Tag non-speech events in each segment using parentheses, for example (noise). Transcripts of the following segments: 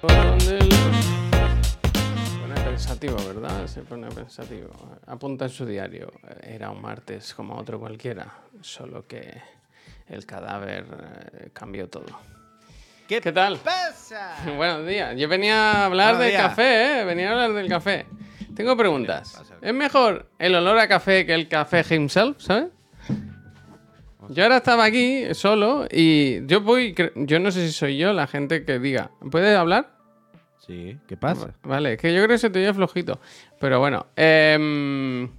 pone pensativo, ¿verdad? Se pone pensativo. Apunta en su diario. Era un martes como otro cualquiera, solo que el cadáver eh, cambió todo. ¿Qué, ¿Qué tal? pasa? (laughs) Buenos días. Yo venía a hablar Buenos del días. café, ¿eh? Venía a hablar del café. Tengo preguntas. ¿Es mejor el olor a café que el café himself, ¿sabes? Yo ahora estaba aquí solo y yo voy, yo no sé si soy yo la gente que diga, ¿puedes hablar? Sí, ¿qué pasa? Vale, es que yo creo que se te oye flojito. Pero bueno, em,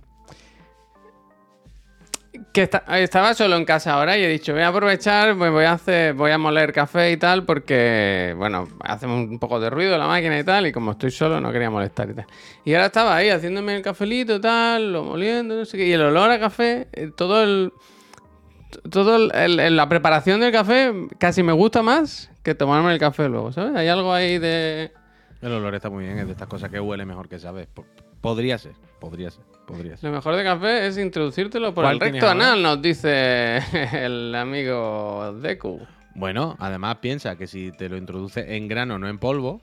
que esta- estaba solo en casa ahora y he dicho, voy a aprovechar, pues voy a hacer, voy a moler café y tal, porque, bueno, hace un poco de ruido la máquina y tal, y como estoy solo no quería molestar y tal. Y ahora estaba ahí haciéndome el cafelito y tal, lo moliendo, no sé qué, y el olor a café, eh, todo el... Todo el- el- el- la preparación del café casi me gusta más que tomarme el café luego, ¿sabes? Hay algo ahí de... El olor está muy bien, es de estas cosas que huele mejor que sabes. Po- Podría ser, podría ser, podría ser. Lo mejor de café es introducírtelo por ¿Cuál el recto anal, nos dice (laughs) el amigo Deku. Bueno, además piensa que si te lo introduces en grano, no en polvo,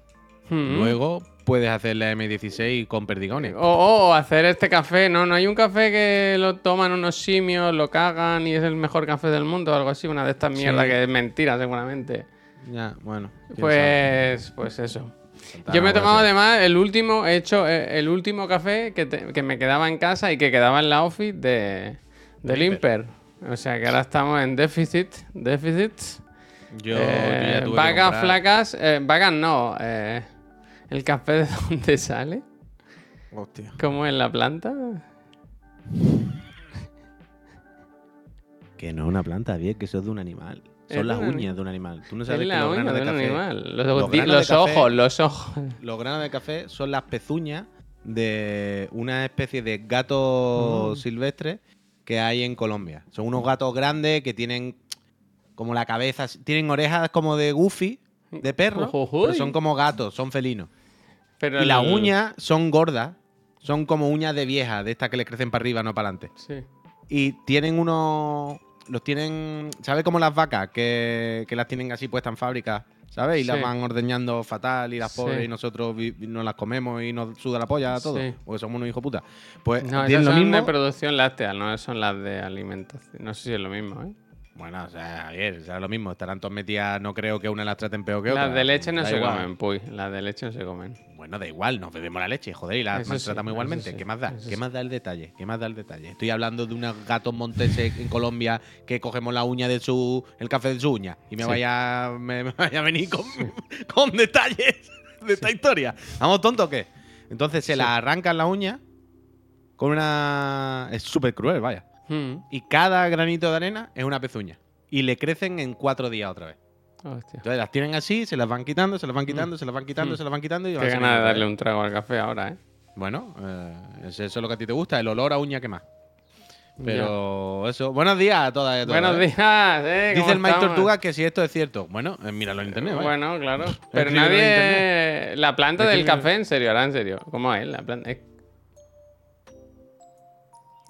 Luego puedes hacer la M16 con perdigones. O, o hacer este café, ¿no? No hay un café que lo toman unos simios, lo cagan y es el mejor café del mundo o algo así, una de estas mierdas Sí. que es mentira seguramente. Ya, bueno. sabe. Pues, pues eso. Yo me he tomado además el último, he hecho eh, el último café que, te- que me quedaba en casa y que quedaba en la office de, del Imper. O sea que ahora estamos en déficit, déficit. Yo, yo Eh, ya tuve que vacas comprar- flacas, eh, vacas no. eh, ¿El café de (laughs) dónde sale? Hostia. ¿Cómo en la planta? Que no es una planta, bien, que eso es de un animal. Es Son las un uñas de un animal. Tú no Es sabes que la los uña granos de de un café, animal. Los, los di- granos de los café- ojos, los ojos. los granos de café son las pezuñas de una especie de gato Mm. silvestre que hay en Colombia. Son unos gatos grandes que tienen como la cabeza, tienen orejas como de Goofy, de perro, pero son como gatos, son felinos. Pero Y las uñas son gordas, son como uñas de vieja, de estas que les crecen para arriba, no para adelante. Sí. Y tienen unos. Los tienen. ¿Sabes como las vacas? Que, que las tienen así puestas en fábrica. ¿Sabes? Y las van ordeñando fatal y las Sí. pobres y nosotros nos las comemos y nos suda la polla a todos. Sí. Porque somos unos hijos puta. Pues No, tienen esas lo son mismo. de producción láctea, no son las de alimentación. No sé si es lo mismo, ¿eh? Bueno, o sea, Javier, o sea, lo mismo. Estarán todas metidas. No creo que una las traten peor que otra. Las de leche no Da se igual. comen, puy. Las de leche no se comen. Bueno, da igual, nos bebemos la leche, joder, y las sí, igualmente. sí, ¿Qué más da? ¿Qué sí. más da el detalle? ¿Qué más da el detalle? Estoy hablando de unos gatos monteses en Colombia que cogemos la uña de su. el café de su uña. Y me vaya. Me, me vaya a venir con, (laughs) con detalles de esta historia. ¿Vamos tontos o qué? Entonces se la arrancan la uña con una. Es súper cruel, vaya. Mm. Y cada granito de arena es una pezuña. Y le crecen en cuatro días otra vez. Hostia. Entonces las tienen así, se las van quitando, se las van quitando, se las van quitando, Mm. se las van quitando y Qué ganas de darle un trago al café ahora, ¿eh? Bueno, eh, eso es lo que a ti te gusta, el olor a uña que más. Pero eso. Buenos días a todas y a todos. Buenos ¿eh? días, ¿eh? Dice ¿Cómo el Mike? Tortuga que si esto es cierto. Bueno, eh, míralo en internet. vaya. Bueno, claro. (laughs) Pero nadie. La planta del café, en serio, ahora en serio. ¿Cómo es? La planta.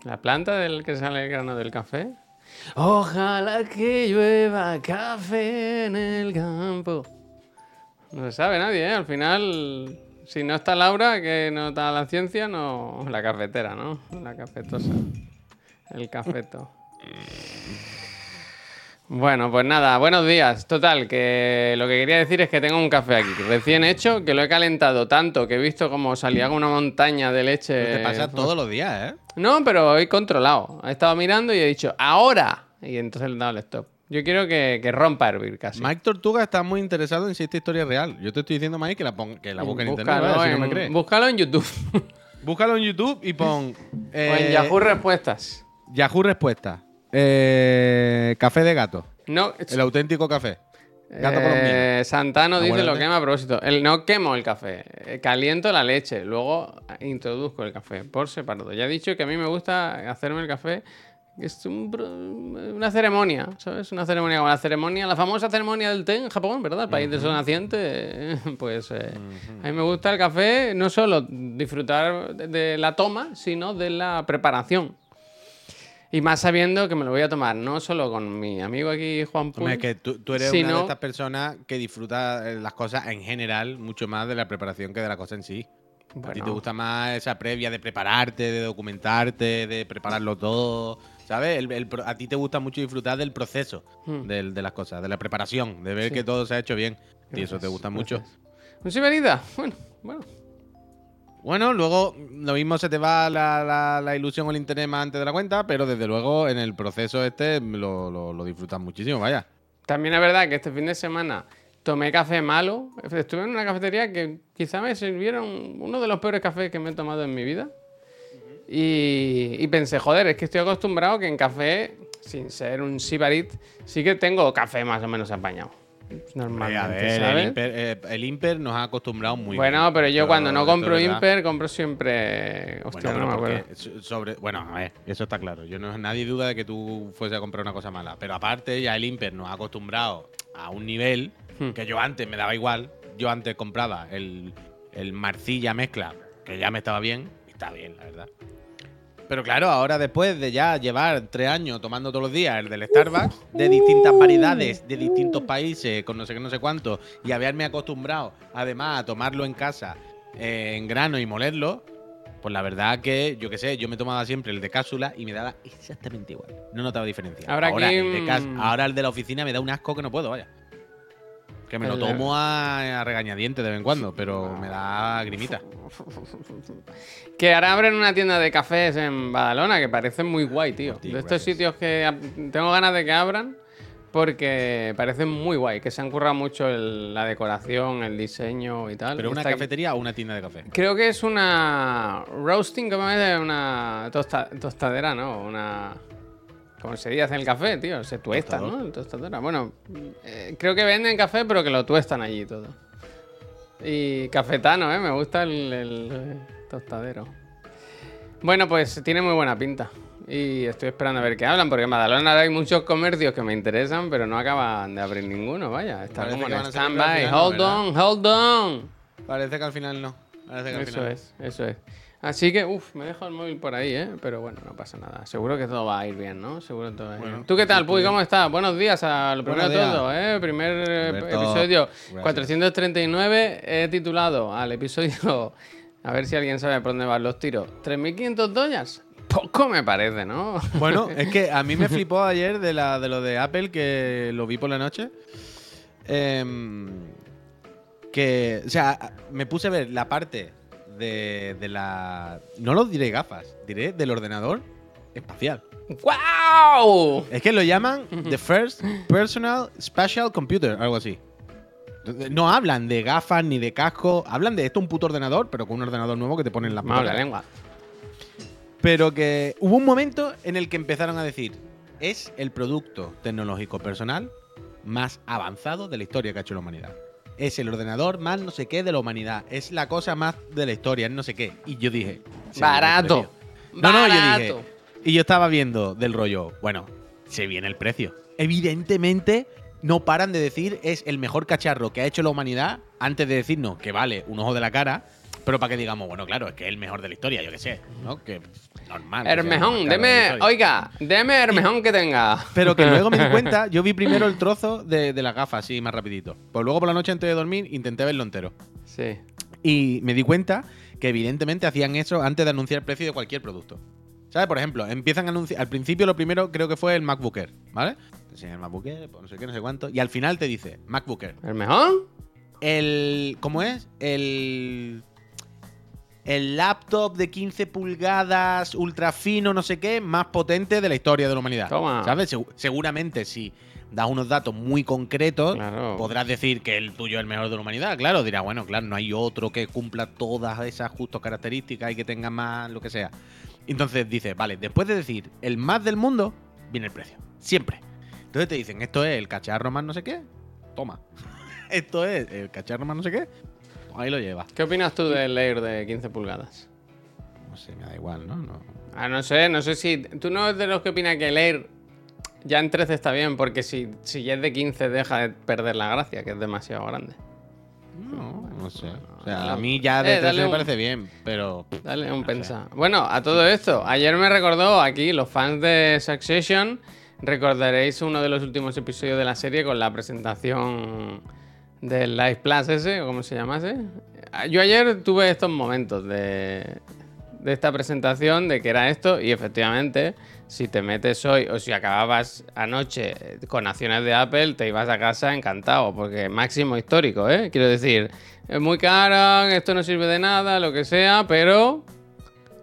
La planta del que sale el grano del café. Ojalá que llueva café en el campo. No se sabe nadie, ¿eh? Al final, si no está Laura, que no está la ciencia, no. La cafetera, ¿no? La cafetosa. El cafeto. Bueno, pues nada, buenos días. Total, que lo que quería decir es que tengo un café aquí, recién hecho, que lo he calentado tanto que he visto como salía una montaña de leche. Pero te pasa todos los días, ¿eh? No, pero he controlado. He estado mirando y he dicho, ¡ahora! Y entonces le he dado el stop. Yo quiero que, que rompa a hervir casi. Mike Tortuga está muy interesado en si esta historia es real. Yo te estoy diciendo, Mike, que la, pon- que la busque en internet, no me crees. búscalo en YouTube. (laughs) Búscalo en YouTube y pon. o en eh, Yahoo Respuestas. Yahoo Respuesta. Eh, café de gato. No, El auténtico café. Gato Eh. Santano dice lo quema a propósito. El no quemo el café, eh, caliento la leche, luego introduzco el café por separado. Ya he dicho que a mí me gusta hacerme el café, es un una ceremonia, ¿sabes? Una ceremonia como la ceremonia, la famosa ceremonia del té en Japón, ¿verdad? El país de sol naciente. eh, (laughs) Pues eh, a mí me gusta el café, no solo disfrutar de la toma, sino de la preparación. Y más sabiendo que me lo voy a tomar no solo con mi amigo aquí, Juan Hombre, es que tú, tú eres Si una de estas personas que disfruta eh, las cosas en general mucho más de la preparación que de la cosa en sí. A ti Bueno. te gusta más esa previa de prepararte, de documentarte, de prepararlo todo. ¿Sabes? El- el a ti te gusta mucho disfrutar del proceso Hmm. del- de las cosas, de la preparación, de ver Sí. que todo se ha hecho bien. Y eso te Gracias, gusta mucho. gracias. ¿Un Siberita? Bueno, bueno. Bueno, luego lo mismo se te va la, la- la ilusión o el interés más antes de la cuenta, pero desde luego en el proceso este lo, lo- lo disfrutas muchísimo, vaya. También es verdad que este fin de semana tomé café malo. Estuve en una cafetería que quizá me sirvieron uno de los peores cafés que me he tomado en mi vida. Y, y pensé, joder, es que estoy acostumbrado que en café, sin ser un sibarit, sí que tengo café más o menos apañado. Normalmente, a ver, el ¿sabes? Imper, eh, el Imper nos ha acostumbrado muy bueno, bien. pero yo cuando no compro. Imper, compro siempre... Hostia, Bueno, no me acuerdo. sobre, bueno, a ver, eso está claro. Yo no nadie duda de que tú fuese a comprar una cosa mala. Pero aparte, ya el Imper nos ha acostumbrado a un nivel Hmm. que yo antes me daba igual. Yo antes compraba el, el Marcilla mezcla, que ya me estaba bien, y está bien, la verdad. Pero claro, ahora después de ya llevar tres años tomando todos los días el del Starbucks, de distintas variedades, de distintos países, con no sé qué, no sé cuánto, y haberme acostumbrado además a tomarlo en casa eh, en grano y molerlo, pues la verdad que, yo qué sé, yo me tomaba siempre el de cápsula y me daba exactamente igual. No notaba diferencia. Ahora ahora, el de mm, ahora el de la oficina me da un asco que no puedo, vaya. Que me lo tomo a, a regañadientes de vez en cuando, pero me da grimita. (laughs) Que ahora abren una tienda de cafés en Badalona que parece muy guay, tío. De estos sitios que tengo ganas de que abran porque parecen muy guay, que se han currado mucho el- la decoración, el diseño y tal. ¿Pero una Está- cafetería o una tienda de café? Creo que es una roasting, ¿cómo es? Una tosta- tostadera, ¿no? Una... ¿Cómo se dice en el café, tío? Se tuesta. ¿no? Tostadora. Bueno, eh, creo que venden café, pero que lo tuestan allí todo. Y cafetano, ¿eh? Me gusta el, el, tostadero. Bueno, pues tiene muy buena pinta. Y estoy esperando a ver qué hablan, porque en Badalona hay muchos comercios que me interesan, pero no acaban de abrir ninguno, vaya. Está Parece como en stand-by. Hold on, hold on. Parece que al final no. Parece que al Eso final es, eso es. Así que, uff, me dejo el móvil por ahí, ¿eh? Pero bueno, no pasa nada. Seguro que todo va a ir bien, ¿no? Seguro que todo va a ir Bueno, bien. ¿Tú qué tal, Puy? ¿Cómo estás? Buenos días a lo primero todo, ¿eh? Primer eh, Alberto, episodio gracias. 439. He titulado al episodio, (laughs) a ver si alguien sabe por dónde van los tiros. ¿3.500 dólares? Poco me parece, ¿no? Bueno, (laughs) es que a mí me flipó ayer de, la, de lo de Apple, que lo vi por la noche. Em, que, o sea, me puse a ver la parte de, de la... No lo diré gafas, diré del ordenador espacial. ¡Wow! Es que lo llaman The First Personal Spatial Computer, algo así. No hablan de gafas ni de casco, hablan de esto un puto ordenador, pero con un ordenador nuevo que te ponen en la Vamos, la lengua. Pero que hubo un momento en el que empezaron a decir, es el producto tecnológico personal más avanzado de la historia que ha hecho la humanidad. Es el ordenador más no sé qué de la humanidad. Es la cosa más de la historia, no sé qué. Y yo dije... Barato. No, no, yo dije... Y yo estaba viendo del rollo, bueno, se viene el precio. Evidentemente, no paran de decir es el mejor cacharro que ha hecho la humanidad antes de decirnos que vale un ojo de la cara, pero para que digamos, bueno, claro, es que es el mejor de la historia, yo qué sé, ¿no? Que normal. sea el Hermejón, de deme, oiga, deme Hermejón que tenga. Pero que luego me di (laughs) cuenta, yo vi primero el trozo de, de las gafas, así más rapidito. Pues luego por la noche antes de dormir intenté verlo entero. Sí. Y me di cuenta que evidentemente hacían eso antes de anunciar el precio de cualquier producto. ¿Sabes? Por ejemplo, empiezan a anunciar. Al principio lo primero creo que fue el MacBook Air, ¿vale? Enseñan el MacBook Air, pues no sé qué, no sé cuánto. Y al final te dice MacBook Air. ¿Hermejón? El. ¿Cómo es? El. El laptop de 15 pulgadas, ultra fino, no sé qué, más potente de la historia de la humanidad. Toma. ¿Sabes? Segu- seguramente si das unos datos muy concretos, Claro. podrás decir que el tuyo es el mejor de la humanidad. Claro, dirá, bueno, claro, no hay otro que cumpla todas esas justas características y que tenga más lo que sea. Entonces dices, vale, después de decir el más del mundo, viene el precio. Siempre. Entonces te dicen, esto es el cacharro más no sé qué, toma. (laughs) esto es el cacharro más no sé qué, ahí lo llevas. ¿Qué opinas tú del Air de 15 pulgadas? No sé, me da igual, ¿no? no. Ah, no sé, no sé si. Tú no eres de los que opinas que el Air ya en 13 está bien, porque si, si ya es de 15 deja de perder la gracia, que es demasiado grande. No, no sé. O sea, a mí ya de Eh, 13 dale me parece bien, pero. Dale un No pensar. Bueno, a todo esto, ayer me recordó aquí, los fans de Succession, recordaréis uno de los últimos episodios de la serie con la presentación del Live Plus ese, o como se llamase. Yo ayer tuve estos momentos de, de esta presentación, de que era esto, y efectivamente, si te metes hoy o si acababas anoche con acciones de Apple, te ibas a casa encantado, porque máximo histórico, ¿eh? Quiero decir, es muy cara, esto no sirve de nada, lo que sea, pero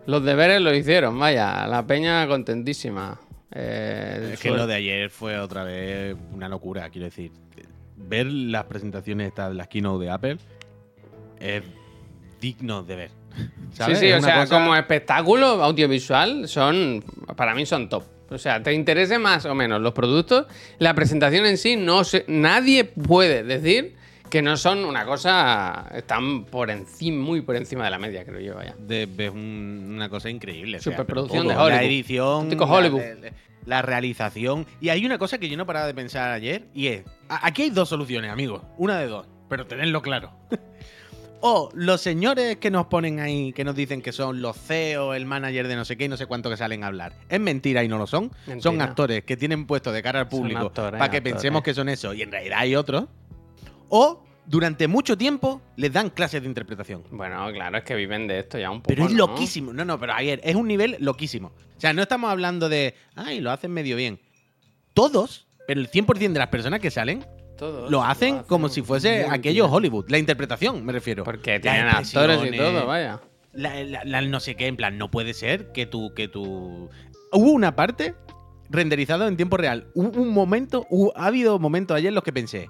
los deberes lo hicieron, vaya, la peña contentísima. Eh, Es que lo de ayer fue otra vez una locura, quiero decir. Ver las presentaciones estas de las keynote de Apple es digno de ver. Sí, ¿sabes? sí, Es o sea, cosa- como espectáculo audiovisual, son, para mí son top. O sea, te interese más o menos los productos, la presentación en sí, no nadie puede decir que no son una cosa, están por encima, muy por encima de la media, creo yo, vaya. de, un- una cosa increíble. o sea, Superproducción de Hollywood. La edición, la- Hollywood. la, la realización. Y hay una cosa que yo no paraba de pensar ayer y es, aquí hay dos soluciones, amigos. Una de dos, pero tenedlo claro. (laughs) o los señores que nos ponen ahí, que nos dicen que son los CEO, el manager de no sé qué y no sé cuánto que salen a hablar. Es mentira y no lo son. Son actores que tienen puesto de cara al público actores, para que actores. pensemos que son eso y en realidad hay otros. O durante mucho tiempo les dan clases de interpretación. Bueno, claro, es que viven de esto ya un poco. Pero es ¿no? loquísimo. No, no, pero ayer es un nivel loquísimo. O sea, no estamos hablando de, ay, lo hacen medio bien. Todos, pero el 100% de las personas que salen Todos lo hacen como si fuese aquello bien. Hollywood. La interpretación, me refiero. Porque tienen actores y todo, vaya. La, la- la no sé qué, en plan, no puede ser que tú, que tú. Hubo una parte renderizado en tiempo real. Hubo un momento, hubo- ha habido momentos ayer en los que pensé,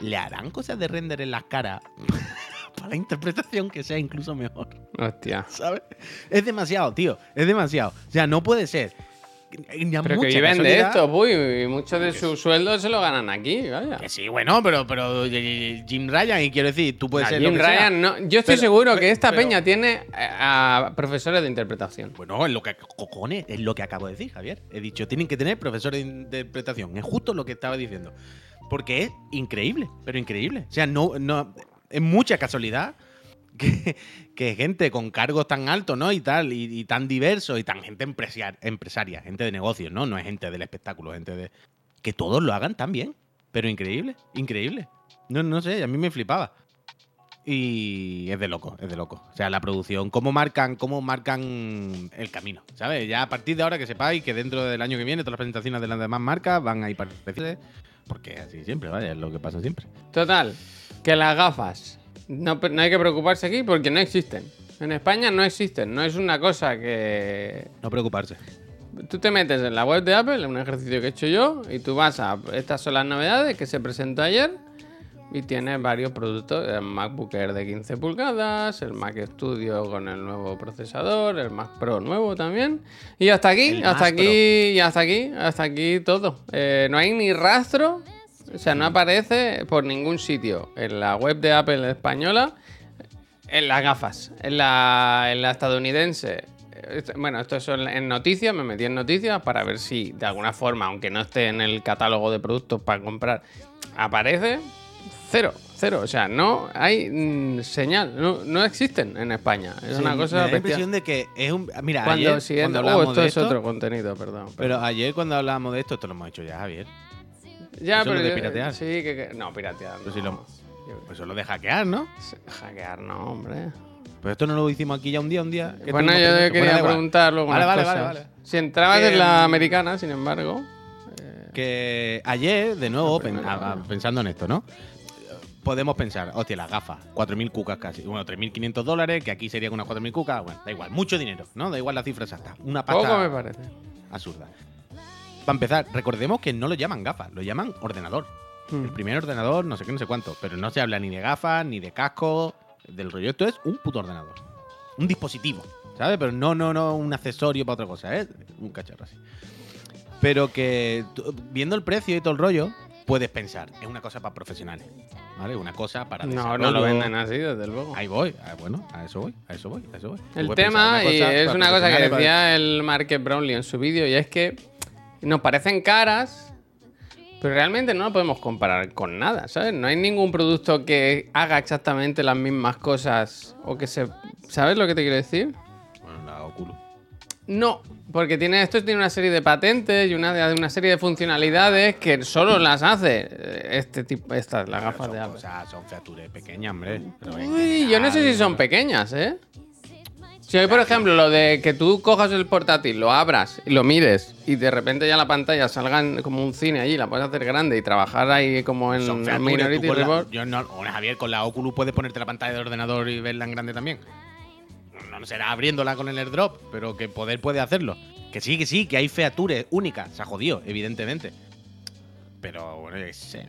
¿le harán cosas de render en las caras (laughs) para la interpretación que sea incluso mejor? Hostia. ¿Sabes? Es demasiado, tío. Es demasiado. O sea, no puede ser. Pero que viven de esto, uy, y mucho de su sueldo se lo ganan aquí, vaya. Que sí, bueno, pero, pero eh, Jim Ryan, y quiero decir, tú puedes A ser. Jim lo que sea. Ryan, no. Yo estoy Pero- seguro pero- que esta pero- peña tiene a profesores de interpretación. Bueno, es lo que cojones, es lo que acabo de decir, Javier. He dicho, tienen que tener profesores de interpretación. Es justo lo que estaba diciendo. Porque es increíble, pero increíble. O sea, no, no, es mucha casualidad (laughs) que, que gente con cargos tan altos, ¿no? Y tal, y, tan diversos, y tan gente empresar- empresaria, gente de negocios, ¿no? No es gente del espectáculo, gente de. Que todos lo hagan tan bien. Pero increíble, increíble. No, no sé, a mí me flipaba. Y es de loco, es de loco. O sea, la producción, cómo marcan, cómo marcan el camino, ¿sabes? Ya a partir de ahora que sepáis que dentro del año que viene todas las presentaciones de las demás marcas van a ir parecidas. Porque así siempre, vaya, es lo que pasa siempre. Total, que las gafas no, no hay que preocuparse aquí porque no existen. En España no existen, no es una cosa que No preocuparse. Tú te metes en la web de Apple, un ejercicio que he hecho yo, y tú vas a. Estas son las novedades que se presentó ayer. Y tienes varios productos: el MacBook Air de 15 pulgadas, el Mac Studio con el nuevo procesador, el Mac Pro nuevo también. Y hasta aquí, El hasta aquí, y hasta aquí, hasta aquí todo. Eh, no hay ni rastro, o sea, no aparece por ningún sitio en la web de Apple española en las gafas. En la, en la estadounidense. Bueno, esto es en noticias, me metí en noticias para ver si de alguna forma, aunque no esté en el catálogo de productos para comprar, aparece. Cero, cero. O sea, no hay mm, señal, no, no existen en España. Es Sí, una me cosa da la bestial. impresión de que es un. Mira, Cuando ayer, siguiente- cuando Oh, hablábamos esto de es esto, otro contenido, perdón. Pero ayer cuando hablábamos de esto, esto lo hemos hecho ya, Javier. ya, eso no pero de piratear. Sí, que, que- no, piratear. Pues no. lo- Yo- Pues eso lo de hackear, ¿no? Hackear, no, hombre. Pues esto no lo hicimos aquí ya un día, un día. que Bueno, yo quería Bueno, da igual. preguntar luego Vale, unas vale, cosas. vale, vale. Si entrabas Que, en la mm, americana, sin embargo. Que ayer, de nuevo, pen- a- a- pensando en esto, ¿no? Podemos pensar, hostia, las gafas, 4.000 cucas casi. Bueno, 3.500 dólares, que aquí serían unas 4.000 cucas. Bueno, da igual, mucho dinero, ¿no? Da igual la cifra exacta. Una pasta Poco me parece. absurda. Para empezar, recordemos que no lo llaman gafas, lo llaman ordenador. Hmm. El primer ordenador, no sé qué, no sé cuánto. Pero no se habla ni de gafas, ni de casco, del rollo. Esto es un puto ordenador. Un dispositivo, ¿sabes? Pero no, no, no un accesorio para otra cosa, ¿eh? Un cacharro así. Pero que viendo el precio y todo el rollo, puedes pensar, es una cosa para profesionales, ¿vale? Una cosa para No, no lo venden así, desde luego. Ahí voy, ah, bueno, a eso voy, a eso voy, a eso voy. El tema, y es una cosa que para- decía el Market Brownlee en su vídeo, y es que nos parecen caras, Pero realmente no lo podemos comparar con nada, ¿sabes? No hay ningún producto que haga exactamente las mismas cosas o que se... ¿Sabes lo que te quiero decir? No, porque tiene, esto tiene una serie de patentes y una, una serie de funcionalidades que solo las hace eh, este tipo, estas, las gafas Son de Apple. cosas- son features pequeñas, hombre. Uy, yo no sé si son pequeñas, ¿eh? Si hoy, por ejemplo, lo de que tú cojas el portátil, lo abras y lo mires y de repente ya la pantalla salga como un cine allí, la puedes hacer grande y trabajar ahí como en features, Minority Report. yo no, Javier, con la Oculus puedes ponerte la pantalla del ordenador y verla en grande también. No, será abriéndola con el airdrop, pero que poder puede hacerlo. Que sí, que sí, que hay features únicas. Se ha jodido, evidentemente. Pero bueno, es, eh,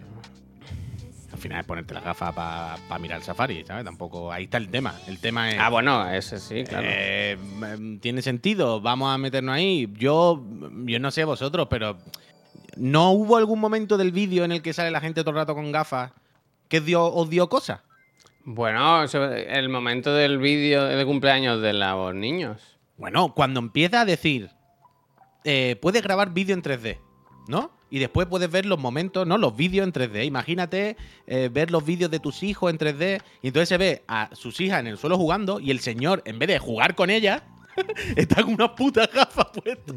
al final es ponerte las gafas para mirar el Safari, ¿sabes? Tampoco. Ahí está el tema. El tema es. Ah, bueno, ese sí, claro. Eh, mm, ¿Tiene sentido? Vamos a meternos ahí. Yo, yo no sé vosotros, pero ¿no hubo algún momento del vídeo en el que sale la gente todo el rato con gafas que dio, os dio cosas? Bueno, el momento del vídeo de cumpleaños de los niños. Bueno, cuando empieza a decir, eh, puedes grabar vídeo en 3D, ¿no? Y después puedes ver los momentos, ¿no? Los vídeos en 3D. Imagínate eh, ver los vídeos de tus hijos en 3D. Y entonces se ve a sus hijas en el suelo jugando y el señor, en vez de jugar con ellas, (laughs) está con unas putas gafas puestas.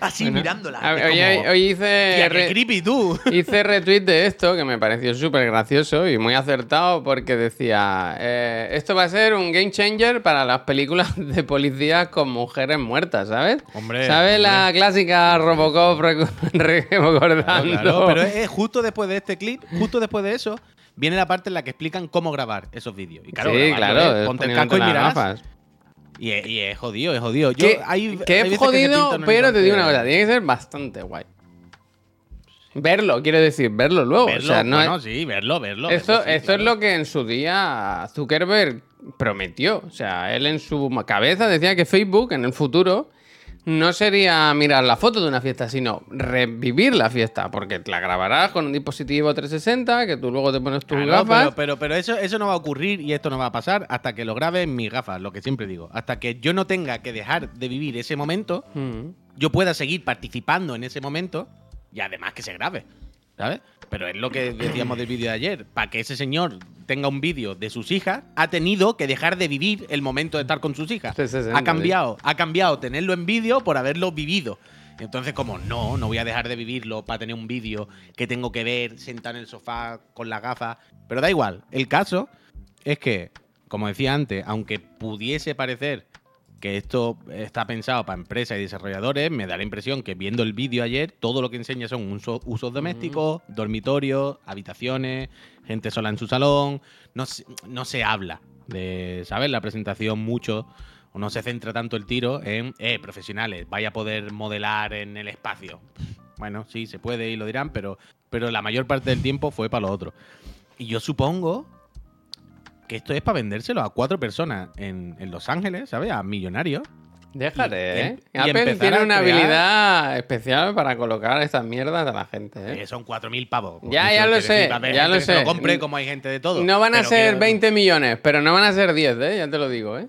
Así Bueno, mirándola. a- Hoy, como, hoy- hoy hice, "Tía, re- creepy tú. (laughs) hice retweet de esto que me pareció súper gracioso y muy acertado porque decía, eh, esto va a ser un game changer para las películas (laughs) de policías con mujeres muertas, ¿sabes? Hombre, ¿Sabes la clásica Robocop recordando? Claro, claro, pero es, justo después de este clip, justo después de eso, viene la parte en la que explican cómo grabar esos vídeos. Y claro, sí, grabarlo claro, ponte el casco y mirarás. gafas. Y es, y es jodido, es jodido. Yo, Que, hay- que hay es que jodido, pero te digo una cosa, tiene que ser bastante guay. Verlo, quiero decir, verlo luego. Verlo, o sea, no bueno, es- sí, verlo, verlo. esto verlo, sí, esto claro. es lo que en su día Zuckerberg prometió. O sea, él en su cabeza decía que Facebook en el futuro no sería mirar la foto de una fiesta, sino revivir la fiesta. Porque la grabarás con un dispositivo 360, que tú luego te pones tus Claro, gafas. pero, pero, pero eso, eso no va a ocurrir y esto no va a pasar hasta que lo grabe en mis gafas, lo que siempre digo. Hasta que yo no tenga que dejar de vivir ese momento, Mm. yo pueda seguir participando en ese momento y además que se grabe, ¿sabes? Pero es lo que decíamos del vídeo de ayer. Para que ese señor tenga un vídeo de sus hijas, ha tenido que dejar de vivir el momento de estar con sus hijas. 360, Ha cambiado, ha cambiado tenerlo en vídeo por haberlo vivido. Entonces, como no, no voy a dejar de vivirlo para tener un vídeo que tengo que ver sentado en el sofá con las gafas. Pero da igual. El caso es que, como decía antes, aunque pudiese parecer que esto está pensado para empresas y desarrolladores, me da la impresión que viendo el vídeo ayer, todo lo que enseña son uso- usos domésticos, dormitorios, habitaciones, gente sola en su salón. No se, no se habla de, ¿sabes? La presentación mucho, o no se centra tanto el tiro en, eh, profesionales, vaya a poder modelar en el espacio. Bueno, sí, se puede y lo dirán, pero, pero la mayor parte del tiempo fue para lo otro. Y yo supongo que esto es para vendérselo a cuatro personas en, en Los Ángeles, ¿sabes? A millonarios. Déjate, Y- ¿eh? y Apple tiene una crear- habilidad especial para colocar estas mierdas a la gente, ¿eh? Eh, son 4.000 pavos. Ya, ya lo sé, ya lo sé. compre como hay gente de todo. No van a ser quiero- 20 millones, pero no van a ser 10, ¿eh? Ya te lo digo, ¿eh?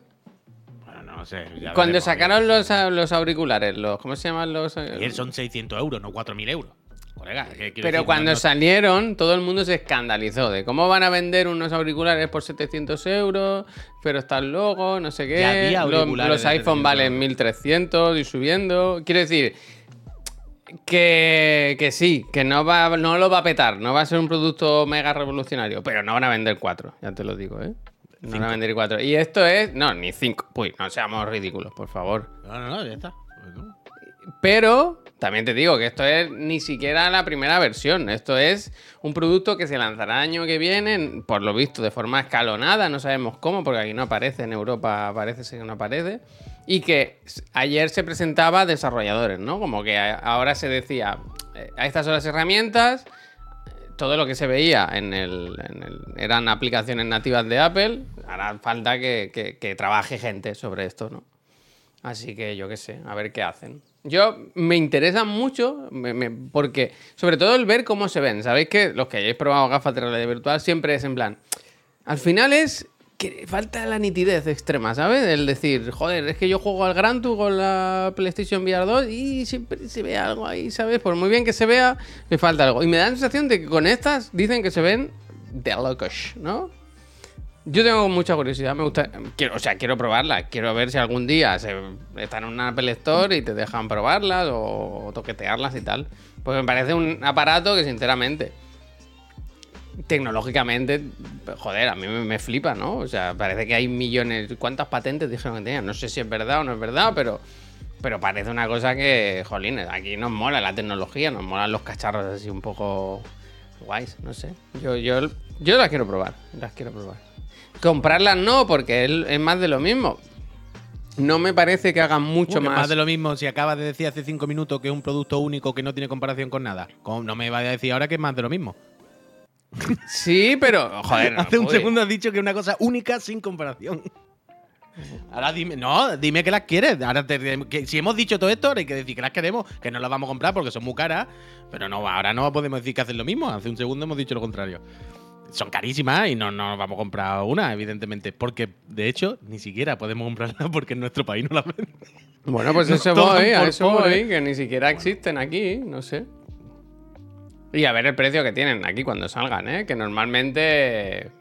Bueno, no sé. Cuando sacaron los, los auriculares, los, ¿cómo se llaman los? eh? Son 600 euros, no 4.000 euros. Colega, ¿qué quiero Pero cuando salieron, todo el mundo se escandalizó de cómo van a vender unos auriculares por 700 euros, pero está el logo, no sé qué. Los, los iPhone 700 valen euros. 1300 y subiendo. Quiero decir que, que sí, que no, va, no lo va a petar, no va a ser un producto mega revolucionario, pero no van a vender cuatro, ya te lo digo, ¿eh? No van a vender cuatro. Y esto es. No, ni cinco. Uy, no seamos ridículos, por favor. No, no, no, ya está. Pero también te digo que esto es ni siquiera la primera versión. Esto es un producto que se lanzará año que viene, por lo visto, de forma escalonada. No sabemos cómo, porque aquí no aparece. En Europa parece que no aparece. Y que ayer se presentaba a desarrolladores, ¿no? Como que a- ahora se decía, eh, estas son las herramientas. Todo lo que se veía en el, eran aplicaciones nativas de Apple. Hará falta que- que trabaje gente sobre esto, ¿no? Así que yo qué sé, a ver qué hacen. Yo me interesa mucho, porque sobre todo el ver cómo se ven. Sabéis que los que hayáis probado gafas de realidad virtual siempre es en plan. Al final es que falta la nitidez extrema, ¿sabes? El decir, joder, es que yo juego al Gran Tour con la PlayStation VR 2 y siempre se ve algo ahí, ¿sabes? Por muy bien que se vea, me falta algo. Y me da la sensación de que con estas dicen que se ven de locos, ¿no? Yo tengo mucha curiosidad, me gusta, quiero, o sea, quiero probarlas, quiero ver si algún día se, están en una Apple Store y te dejan probarlas o toquetearlas y tal. Porque me parece un aparato que sinceramente tecnológicamente, joder, a mí me, flipa, ¿no? O sea, parece que hay millones. ¿Cuántas patentes dijeron que tenían? No sé si es verdad o no es verdad, pero, pero parece una cosa que, jolines, aquí nos mola la tecnología, nos molan los cacharros así un poco guays, no sé. Yo, yo, yo las quiero probar, las quiero probar. Comprarlas no, porque es, más de lo mismo. No me parece que hagan mucho más. Más de lo mismo, si acabas de decir hace cinco minutos que es un producto único que no tiene comparación con nada. No me vaya a decir ahora que es más de lo mismo. (laughs) Sí, pero, joder. (laughs) Hace un segundo has dicho que es una cosa única sin comparación. Ahora dime, no, dime que las quieres. Ahora si hemos dicho todo esto, hay que decir que las queremos, que no las vamos a comprar porque son muy caras. Pero no, ahora no podemos decir que hacen lo mismo. Hace un segundo hemos dicho lo contrario. Son carísimas y no nos vamos a comprar una, evidentemente. Porque, de hecho, ni siquiera podemos comprarla porque en nuestro país no la venden. Bueno, pues eso voy, a eso voy, que ni siquiera existen aquí, no sé. Y a ver el precio que tienen aquí cuando salgan, ¿eh? Que normalmente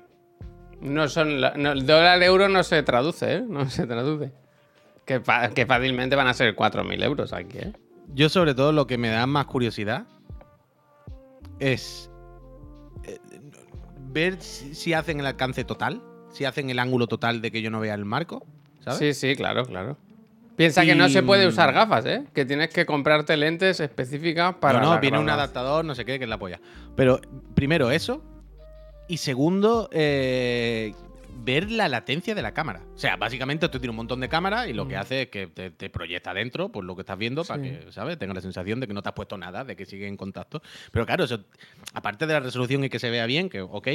no son. el dólar euro no se traduce, ¿eh? No se traduce. Que, que fácilmente van a ser 4.000 euros aquí, ¿eh? Yo, sobre todo, lo que me da más curiosidad es ver si hacen el alcance total, si hacen el ángulo total de que yo no vea el marco, ¿sabes? Sí, sí, claro, claro. Piensa que no se puede usar gafas, ¿eh? Que tienes que comprarte lentes específicas para. No, no, viene un adaptador, no sé qué, que es la polla. Pero primero eso. Y segundo, eh, ver la latencia de la cámara. O sea, básicamente esto tiene un montón de cámaras y lo que mm. hace es que te, proyecta dentro por lo que estás viendo para que, ¿sabes? Tenga la sensación de que no te has puesto nada, de que sigue en contacto. Pero claro, eso, aparte de la resolución y que se vea bien, que ok,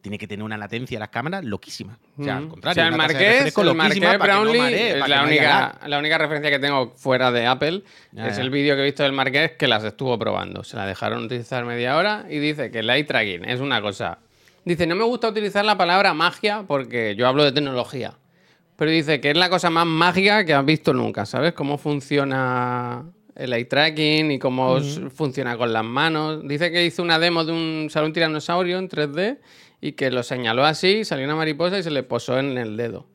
tiene que tener una latencia las cámaras loquísima. O sea, al contrario. O sea, el Marqués, el Marqués Brownlee la, única, la única referencia que tengo fuera de Apple es el vídeo que he visto del Marqués que las estuvo probando. Se la dejaron utilizar media hora y dice que el eye tracking es una cosa. Dice, no me gusta utilizar la palabra magia porque yo hablo de tecnología. Pero dice que es la cosa más mágica que has visto nunca, ¿sabes? Cómo funciona el eye tracking y cómo funciona con las manos. Dice que hizo una demo de un salón tiranosaurio en 3D y que lo señaló así, salió una mariposa y se le posó en el dedo.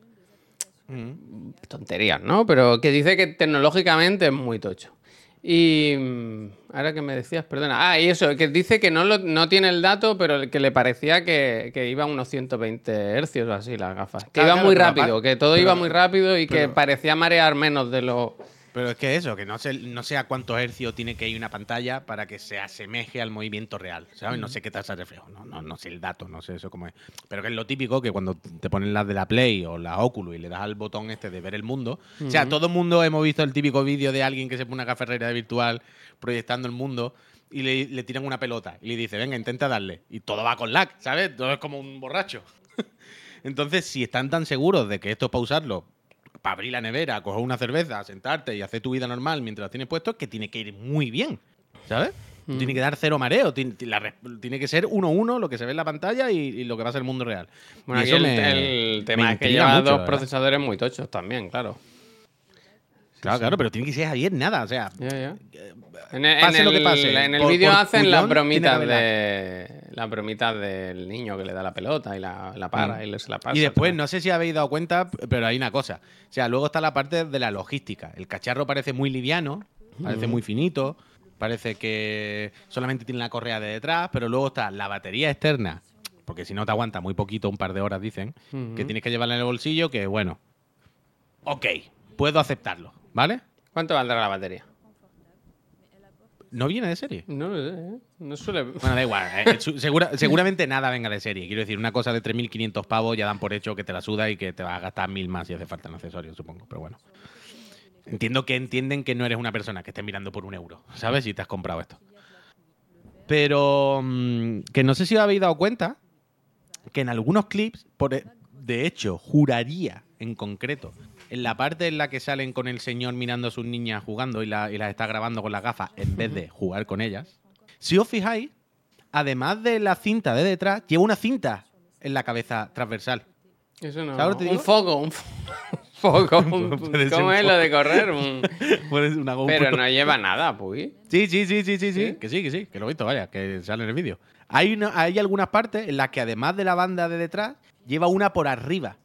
Mm. Tonterías, ¿no? Pero que dice que tecnológicamente es muy tocho. Y mm, ahora que me decías, perdona. Ah, y eso, que dice que no, no tiene el dato, pero que le parecía que, iba a unos 120 hercios o así las gafas. Que iba muy rápido, que todo iba muy rápido y que parecía marear menos de lo, pero es que eso, que no sé, no sé a cuántos hercios tiene que ir una pantalla para que se asemeje al movimiento real, ¿sabes? No sé qué tasa de reflejo, no, no, no sé el dato, no sé eso cómo es. Pero que es lo típico que cuando te ponen las de la Play o la Oculus y le das al botón este de ver el mundo, o sea, todo el mundo hemos visto el típico vídeo de alguien que se pone una caferrera virtual proyectando el mundo y le, le tiran una pelota y le dice, venga, intenta darle. Y todo va con lag, ¿sabes? Todo es como un borracho. (laughs) Entonces, si están tan seguros de que esto es para usarlo para abrir la nevera, coger una cerveza, sentarte y hacer tu vida normal mientras la tienes puesto, que tiene que ir muy bien, ¿sabes? Mm. Tiene que dar cero mareo, tiene, que ser uno uno lo que se ve en la pantalla y, lo que va a ser el mundo real. Bueno, aquí el, tema es que lleva dos procesadores muy tochos también, claro. Claro, claro, pero tiene que ser ayer nada, o sea. Eh, en el, pase lo que pase. En el vídeo hacen las bromitas de las bromitas del niño que le da la pelota y la, para mm. y se la pasa. Y después, no sé si habéis dado cuenta, pero hay una cosa. O sea, luego está la parte de la logística. El cacharro parece muy liviano, parece muy finito, parece que solamente tiene la correa de detrás, pero luego está la batería externa, porque si no te aguanta muy poquito, un par de horas dicen, que tienes que llevarla en el bolsillo, que bueno, ok, puedo aceptarlo ¿Vale? ¿Cuánto valdrá la batería? ¿No viene de serie? No, eh, no suele. Bueno, da igual. Eh, seguramente nada venga de serie. Quiero decir, una cosa de 3.500 pavos ya dan por hecho que te la suda y que te va a gastar mil más si hace falta en accesorios, supongo. Pero bueno. Entiendo que entienden que no eres una persona que esté mirando por un euro, ¿sabes? Si te has comprado esto. Pero mm, que no sé si os habéis dado cuenta que en algunos clips, por, e, de hecho, juraría en concreto en la parte en la que salen con el señor mirando a sus niñas jugando y, las está grabando con las gafas en vez de jugar con ellas, si os fijáis, además de la cinta de detrás, lleva una cinta en la cabeza transversal. Eso no. ¿Sabes lo que te un foco, un fo- foco. (laughs) un- Puede ser ¿Cómo un es lo de correr? Un- (laughs) una GoPro. Pero no lleva nada, pues. Sí, sí, sí, sí, sí, sí, ¿Sí? Que sí, que sí, que lo he visto, vaya, que sale en el vídeo. Hay, una- hay algunas partes en las que además de la banda de detrás, lleva una por arriba.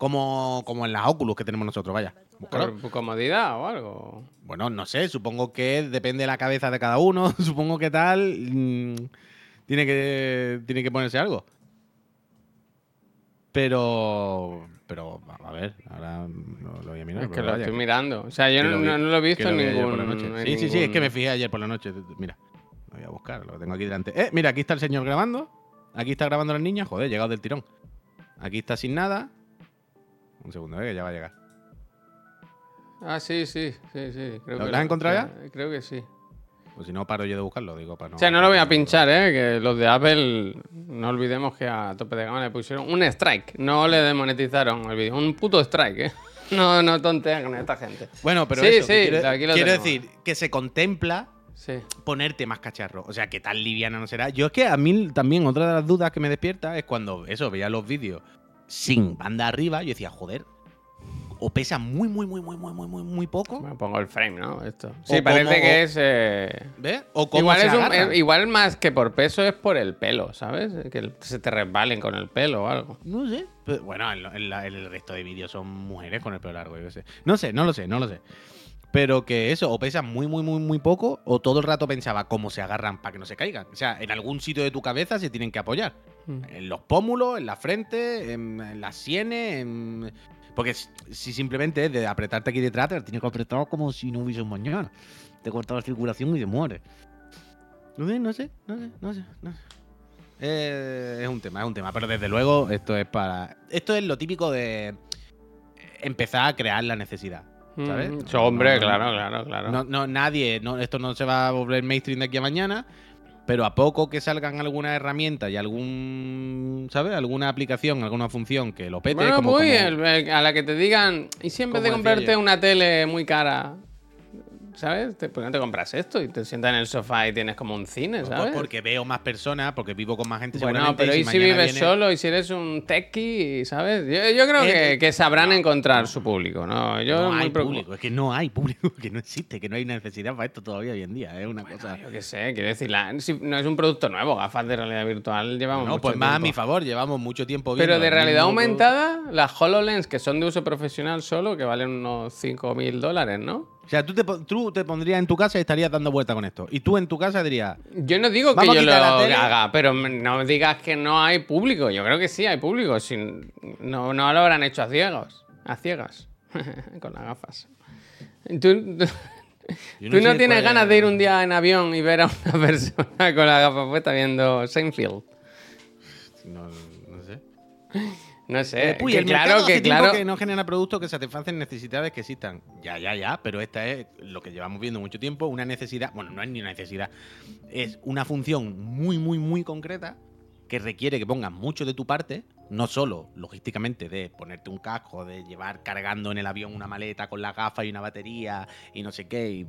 Como, como en las Oculus que tenemos nosotros, vaya. Búscalo. Por comodidad o algo. Bueno, no sé, supongo que depende de la cabeza de cada uno, (laughs) supongo que tal. mm, tiene, que, tiene que ponerse algo. Pero. Pero, a ver, ahora lo voy a mirar. Es que lo vaya, estoy mirando. O sea, yo no, lo vi- no- no lo he visto en ningún. por la noche. en Sí, sí, sí, es que me fijé ayer por la noche. Mira, lo voy a buscar, lo tengo aquí delante. Eh, mira, aquí está el señor grabando. Aquí está grabando la niña. Joder, llegado del tirón. Aquí está sin nada. Un segundo, eh, que ya va a llegar. Ah, sí, sí, sí, sí. Creo ¿Lo- que lo has encontrado ya? Creo que sí. Pues si no, paro yo de buscarlo, digo, para no. O sea, no lo voy a pinchar, ¿eh? Que los de Apple, no olvidemos que a tope de gama le pusieron un strike. No le demonetizaron el vídeo. Un puto strike, ¿eh? (laughs) No, no tontean con esta gente. Bueno, pero Sí, eso, sí, quiero, quiero tenemos. decir que se contempla Sí. ponerte más cacharro. O sea, que tan liviana no será. Yo es que a mí también otra de las dudas que me despierta es cuando eso, veía los vídeos sin banda arriba, yo decía, joder, o pesa muy, muy, muy, muy, muy, muy, muy, muy poco. Me pongo el frame, ¿no? Esto. Sí, O parece como- que es. eh, ¿Ves? O cómo Igual, se es un- eh, igual más que por peso es por el pelo, ¿sabes? Que se te resbalen con el pelo o algo. No sé. Pero, bueno, en, lo- en la- en el resto de vídeos son mujeres con el pelo largo, yo qué sé. No sé, no lo sé, no lo sé. Pero que eso, o pesa muy, muy, muy, muy poco, o todo el rato pensaba cómo se agarran para que no se caigan. O sea, en algún sitio de tu cabeza se tienen que apoyar. Mm. En los pómulos, en la frente, en, en las sienes, en... Porque si si simplemente es de apretarte aquí detrás, te tienes que apretar como si no hubiese un mañana. Te corta la circulación y te mueres. No sé, no sé, no sé, no sé, no sé. Eh, es un tema, es un tema. Pero desde luego, esto es para. Esto es lo típico de empezar a crear la necesidad. ¿Sabes? Mm, hombre, No, claro, claro, claro. No, no, nadie, no, esto no se va a volver mainstream de aquí a mañana, pero a poco que salgan alguna herramienta y algún, ¿sabes? Alguna aplicación, alguna función que lo pete, Bueno, como, pues, como- el- el- a la que te digan, ¿y si en vez de comprarte una tele muy cara, ¿sabes? ¿Por qué no te compras esto? Y te sientas en el sofá y tienes como un cine, pues ¿sabes? porque veo más personas, porque vivo con más gente. Bueno, pero y ¿y si vives viene- solo y si eres un techie, ¿sabes? Yo, yo creo que, Eh, que sabrán encontrar su público, ¿no? Yo no hay preocup- público, es que no hay público, (laughs) que no existe, que no hay necesidad para esto todavía hoy en día. Es una cosa. Yo qué sé, quiero decir, la- si no es un producto nuevo, gafas de realidad virtual llevamos No, mucho pues más a mi favor, llevamos mucho tiempo viendo. Pero de realidad producto. aumentada, las HoloLens, que son de uso profesional solo, que valen unos 5.000 dólares, ¿no? O sea, tú te, tú te pondrías en tu casa y estarías dando vuelta con esto. Y tú en tu casa dirías, Yo no digo que yo lo la haga, pero no digas que no hay público. Yo creo que sí hay público. Si no, no lo habrán hecho a ciegos. A ciegas. (laughs) Con las gafas. Tú, tú- Yo tú no tienes ganas de ir un día en avión y ver a una (laughs) persona con las gafas puestas viendo Seinfeld. No, no sé. No sé. Puy, que el claro que hace claro. que no genera productos que satisfacen necesidades que existan. Ya, ya, ya, pero esta es lo que llevamos viendo mucho tiempo, una necesidad, bueno, no es ni una necesidad, es una función muy, muy, muy concreta que requiere que pongas mucho de tu parte, no solo logísticamente de ponerte un casco, de llevar cargando en el avión una maleta con la gafa y una batería y no sé qué, y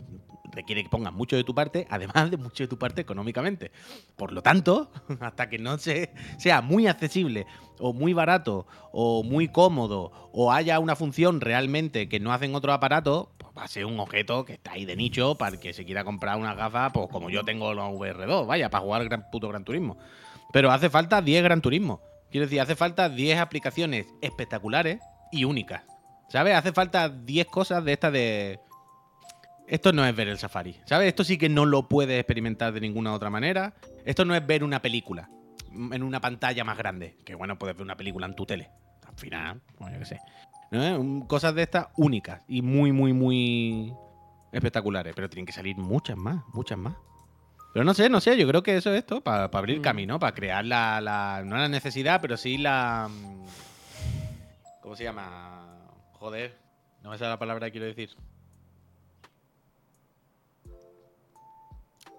requiere que pongas mucho de tu parte, (laughs) además de mucho de tu parte económicamente. Por lo tanto, (laughs) hasta que no se, sea muy accesible o muy barato o muy cómodo o haya una función realmente que no hacen otros aparatos, pues va a ser un objeto que está ahí de nicho para que se quiera comprar una gafa, pues como yo tengo los VR2, vaya, para jugar gran puto Gran Turismo. Pero hace falta 10 Gran Turismo. Quiero decir, hace falta 10 aplicaciones espectaculares y únicas. ¿Sabes? Hace falta 10 cosas de estas de... Esto no es ver el Safari, ¿sabes? Esto sí que no lo puedes experimentar de ninguna otra manera. Esto no es ver una película mm, en una pantalla más grande. Que bueno, puedes ver una película en tu tele. Al final, pues yo qué sé. ¿No? Cosas de estas únicas y muy, muy, muy espectaculares. Pero tienen que salir muchas más, muchas más. Pero no sé, no sé, yo creo que eso es esto, para abrir Mm. camino, para crear la, la- no la necesidad, pero sí la... mm, ¿Cómo se llama? Joder, no me sale la palabra que quiero decir.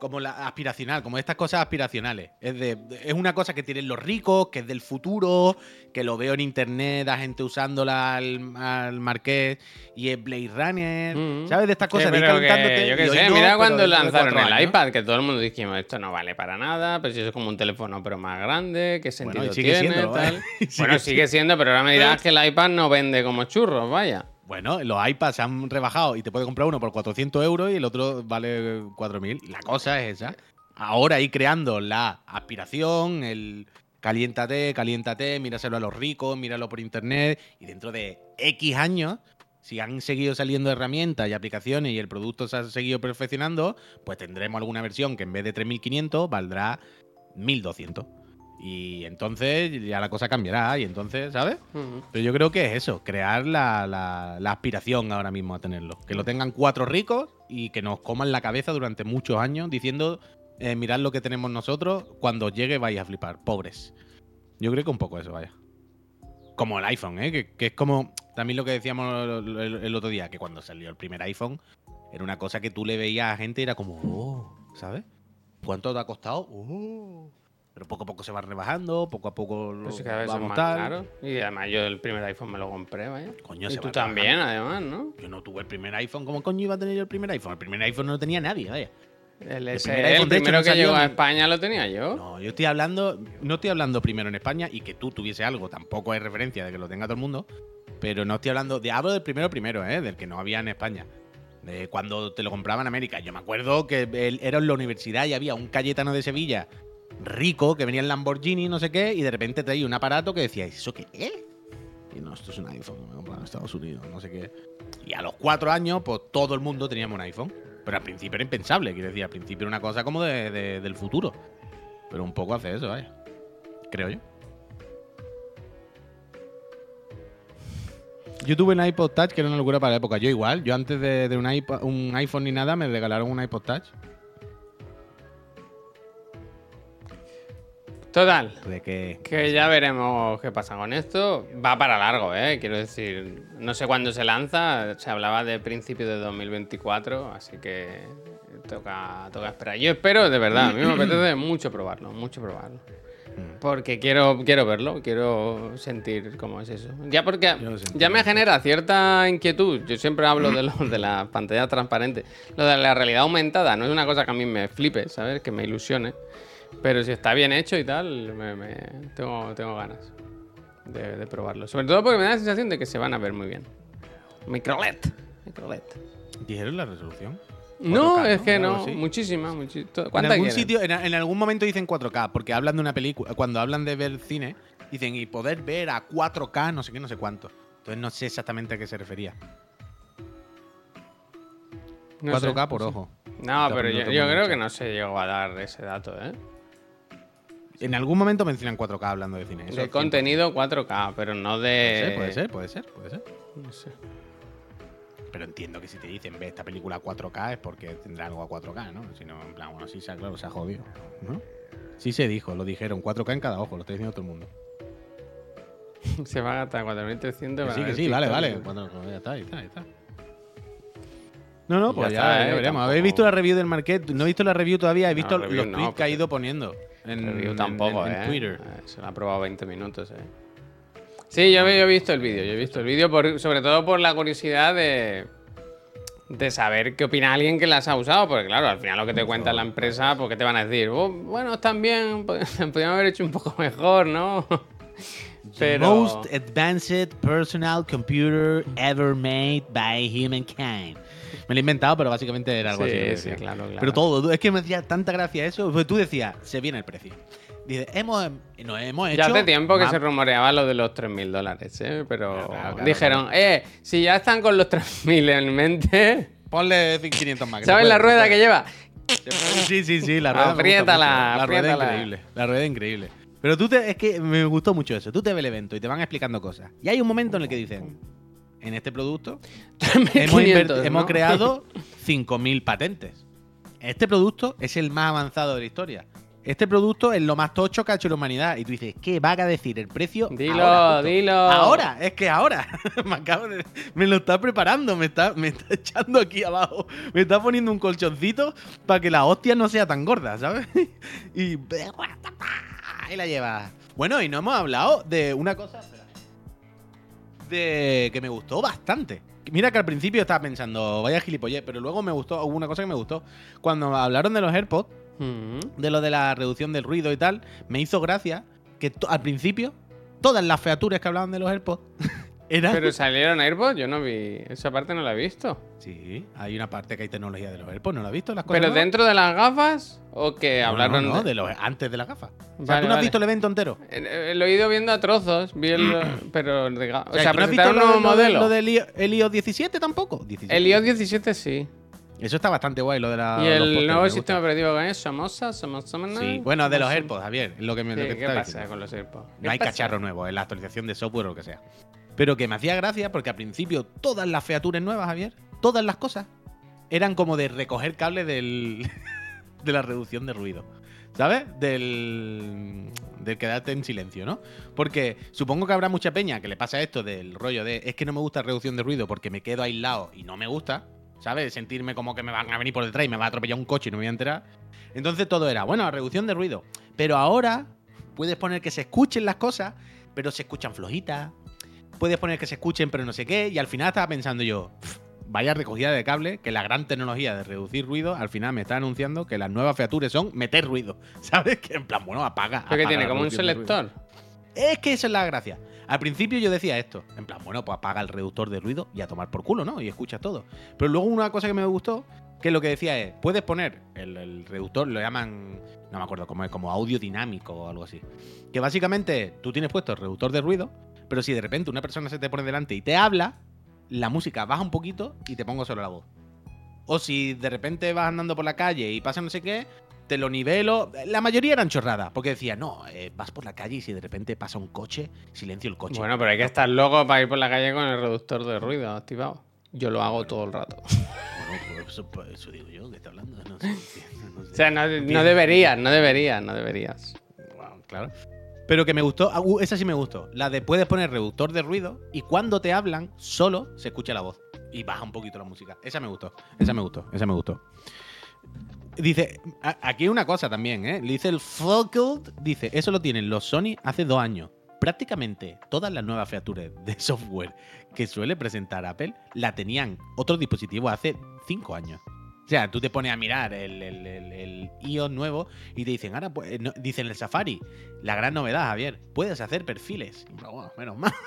Como la aspiracional, como estas cosas aspiracionales. Es, de, es una cosa que tienen los ricos, que es del futuro, que lo veo en internet, a gente usándola al, al marqués y es Blade Runner. Mm. ¿Sabes? De estas Sí, cosas ir pero que, yo qué sé, no, mira cuando lanzaron el años. iPad, que todo el mundo dijimos, esto no vale para nada, pero si eso es como un teléfono pero más grande, ¿qué sentido y sigue tiene? siéndolo, ¿eh? (laughs) tal? Sigue bueno, sigue siendo, pero ahora me dirás que el iPad no vende como churros, vaya. Bueno, los iPads se han rebajado y te puedes comprar uno por 400 euros y el otro vale 4.000. La cosa es esa. Ahora ir creando la aspiración, el caliéntate, caliéntate, míraselo a los ricos, míralo por internet y dentro de X años, si han seguido saliendo herramientas y aplicaciones y el producto se ha seguido perfeccionando, pues tendremos alguna versión que en vez de 3.500 valdrá 1.200. Y entonces ya la cosa cambiará y entonces, ¿sabes? Pero yo creo que es eso, crear la, la- la aspiración ahora mismo a tenerlo. Que lo tengan cuatro ricos y que nos coman la cabeza durante muchos años diciendo, eh, mirad lo que tenemos nosotros, cuando llegue vais a flipar, pobres. Yo creo que un poco eso, vaya. Como el iPhone, ¿eh? Que, que es como también lo que decíamos el, el- el otro día, que cuando salió el primer iPhone era una cosa que tú le veías a gente y era como, oh, ¿sabes? ¿Cuánto te ha costado? Oh. Pero poco a poco se va rebajando, poco a poco lo Pues cada vez más tal. caro. Y además yo el primer iPhone me lo compré, vaya. Coño, y se tú va también, además, ¿no? Yo no tuve el primer iPhone. ¿Cómo coño iba a tener yo el primer iPhone? El primer iPhone no lo tenía nadie, vaya. El, El SE, primer el hecho, primero no que llegó a España lo tenía yo. No, yo estoy hablando. No estoy hablando primero en España y que tú tuviese algo. Tampoco hay referencia de que lo tenga todo el mundo. Pero no estoy hablando. De, hablo del primero primero, ¿eh? Del que no había en España. De cuando te lo compraba en América. Yo me acuerdo que él era en la universidad y había un Cayetano de Sevilla rico que venía en Lamborghini, no sé qué, y de repente traía un aparato que decía, ¿eso qué es? Y no, esto es un iPhone, me Estados Unidos, no sé qué. Y a los cuatro años, pues todo el mundo teníamos un iPhone. Pero al principio era impensable, quiero decir, al principio era una cosa como de- de- del futuro. Pero un poco hace eso, vaya. Creo yo. Yo tuve un iPod Touch que era una locura para la época. Yo igual, yo antes de, de un, iPod- un iPhone ni nada me regalaron un iPod Touch. Total. De que Que ya veremos qué pasa con esto. Va para largo, ¿eh? Quiero decir, no sé cuándo se lanza. Se hablaba de principio de 2024, así que toca, toca esperar. Yo espero, de verdad, a mí me apetece (clears throat) mucho probarlo, mucho probarlo. Porque quiero, quiero verlo, quiero sentir cómo es eso. Ya porque ya me genera cierta inquietud. Yo siempre hablo de, lo, de la pantalla transparente. Lo de la realidad aumentada no es una cosa que a mí me flipe, ¿sabes? Que me ilusione. Pero si está bien hecho y tal, me, me- tengo, tengo ganas de, de probarlo. Sobre todo porque me da la sensación de que se van a ver muy bien. MicroLED. MicroLED. dijeron la resolución. No, 4K, es que no. Muchísima, muchísima. En ¿Cuánta algún quieren? sitio, en, en algún momento dicen 4K, porque hablan de una película, cuando hablan de ver cine, dicen y poder ver a 4K, no sé qué, no sé cuánto. Entonces no sé exactamente a qué se refería. No 4K sé, por no sé. ojo. No, pero yo, yo creo que no se llegó a dar ese dato, ¿eh? En algún momento mencionan 4K hablando de cine. eso de 100%. contenido 4K, pero no de. Puede ser, puede ser, puede ser, puede ser. No sé. Pero entiendo que si te dicen ve esta película a 4K es porque tendrá algo a 4K, ¿no? Si no, en plan, bueno, sí, se ha- claro, se ha jodido, ¿no? Sí se dijo, lo dijeron, 4K en cada ojo, lo está diciendo todo el mundo. (laughs) Se va a gastar 4.300 Que para sí, que sí, vale, vale. Cuando- ya está, ya está, ya está. No, no, pues ya ya, está, ya ¿eh? veremos. Tampoco- ¿Habéis visto la review del Market? No he visto la review todavía, he visto los no, tweets que ha ido poniendo. En, Review en- tampoco, en- en ¿eh? Twitter. Eh, Se lo ha probado 20 minutos, ¿eh? Sí, yo, he- yo he visto el vídeo, yo he visto el vídeo, sobre todo por la curiosidad de, de saber qué opina alguien que las ha usado, porque claro, al final lo que te cuenta la empresa, pues ¿qué te van a decir? "Oh, bueno, están bien, (laughs) pod- podrían haber hecho un poco mejor, ¿no? The most advanced personal computer ever made by humankind. Me lo he inventado, pero básicamente era algo Sí, así. sí, claro, claro. Pero todo, es que me hacía tanta gracia eso. Pues tú decías, se viene el precio. Dice, hemos, no hemos hecho. Ya hace tiempo que se rumoreaba lo de los 3.000 dólares, ¿eh? Pero Claro, claro, claro, dijeron, eh, si ya están con los 3.000 en mente, Ponle 500 más. ¿sabes la rueda que lleva? Sí, sí, sí, la rueda. Apriétala. La rueda apriétala. increíble. La rueda increíble. Pero tú te, es que me gustó mucho eso. Tú te ves el evento y te van explicando cosas. Y hay un momento en el que dicen, en este producto hemos, 3.500, inver- hemos ¿no? creado (laughs) 5.000 patentes. Este producto es el más avanzado de la historia. este producto es lo más tocho que ha hecho la humanidad. Y tú dices, ¿qué va a decir el precio? Dilo, ahora, dilo. Ahora, es que ahora. (laughs) me acabo de. Me lo está preparando, me está, me está echando aquí abajo. Me está poniendo un colchoncito para que la hostia no sea tan gorda, ¿sabes? (laughs) y. Ahí la lleva. Bueno, y no hemos hablado de una cosa. De que me gustó bastante. Mira que al principio estaba pensando, vaya gilipollez, pero luego me gustó, hubo una cosa que me gustó. Cuando hablaron de los AirPods, Mm. de lo de la reducción del ruido y tal, me hizo gracia que al principio todas las featuras que hablaban de los AirPods Pero salieron AirPods, yo no vi. Esa parte no la he visto. Sí, hay una parte que hay tecnología de los AirPods, ¿no la has visto? Las cosas ¿Pero nuevas? dentro de las gafas? ¿O que No, hablaron no, no, de- de los antes de las gafas. O sea, Vale, tú no has visto el evento entero. Eh, eh, Lo he ido viendo a trozos, vi el, (clears throat) pero de ga- o sea, ¿tú no un nuevo lo de- modelo. lo del el iOS 17 tampoco? 17. El iOS 17 sí. Eso está bastante guay, lo de la. y el nuevo sistema operativo que es Somoza, Somoza, Sí, bueno, de los AirPods, Javier, lo que me lo ¿Qué, que pasa diciendo. con los AirPods? ¿Qué No hay pasa? cacharro nuevo, es la actualización de software o lo que sea. Pero que me hacía gracia porque al principio todas las featuras nuevas, Javier, todas las cosas, eran como de recoger cable del, (laughs) de la reducción de ruido. ¿Sabes? Del, del quedarte en silencio, ¿no? Porque supongo que habrá mucha peña que le pasa esto del rollo de es que no me gusta reducción de ruido porque me quedo aislado y no me gusta, ¿sabes? Sentirme como que me van a venir por detrás y me va a atropellar un coche y no me voy a enterar. Entonces todo era, bueno, reducción de ruido. Pero ahora puedes poner que se escuchen las cosas, pero se escuchan flojitas. Puedes poner que se escuchen, pero no sé qué. Y al final estaba pensando yo, "Pff, vaya recogida de cable, que la gran tecnología de reducir ruido, al final me está anunciando que las nuevas features son meter ruido. (laughs) ¿Sabes? Que en plan, bueno, apaga. ¿Pero que tiene? ¿Como un selector? Es que esa es la gracia. Al principio yo decía esto, en plan, bueno, pues apaga el reductor de ruido y a tomar por culo, ¿no? Y escuchas todo. Pero luego una cosa que me gustó, que lo que decía es, puedes poner el, el reductor, lo llaman, no me acuerdo cómo es, como audio dinámico o algo así. Que básicamente tú tienes puesto el reductor de ruido, pero si de repente una persona se te pone delante y te habla, la música baja un poquito y te pongo solo la voz. O si de repente vas andando por la calle y pasa no sé qué, te lo nivelo. La mayoría eran chorradas, porque decía, no, eh, vas por la calle y si de repente pasa un coche, silencio el coche. Bueno, pero hay que estar loco para ir por la calle con el reductor de ruido activado. Yo lo hago todo el rato. Bueno, pues eso, pues eso digo yo, que está hablando. No sé, no sé. O sea, no, no deberías, no deberías, no deberías. Bueno, claro. Pero que me gustó, ah, uh, esa sí me gustó. La de puedes poner reductor de ruido y cuando te hablan, solo se escucha la voz. Y baja un poquito la música. Esa me gustó, esa me gustó, esa me gustó. Dice, aquí una cosa también, ¿eh? Le dice el Focal, dice, eso lo tienen los Sony hace dos años. Prácticamente todas las nuevas features de (laughs) software que suele presentar Apple la tenían otros dispositivos hace cinco años. O sea, tú te pones a mirar el, el, el- el iOS nuevo y te dicen, ahora, pues, no- dicen el Safari, la gran novedad, Javier, puedes hacer perfiles. Bueno, menos mal. (laughs)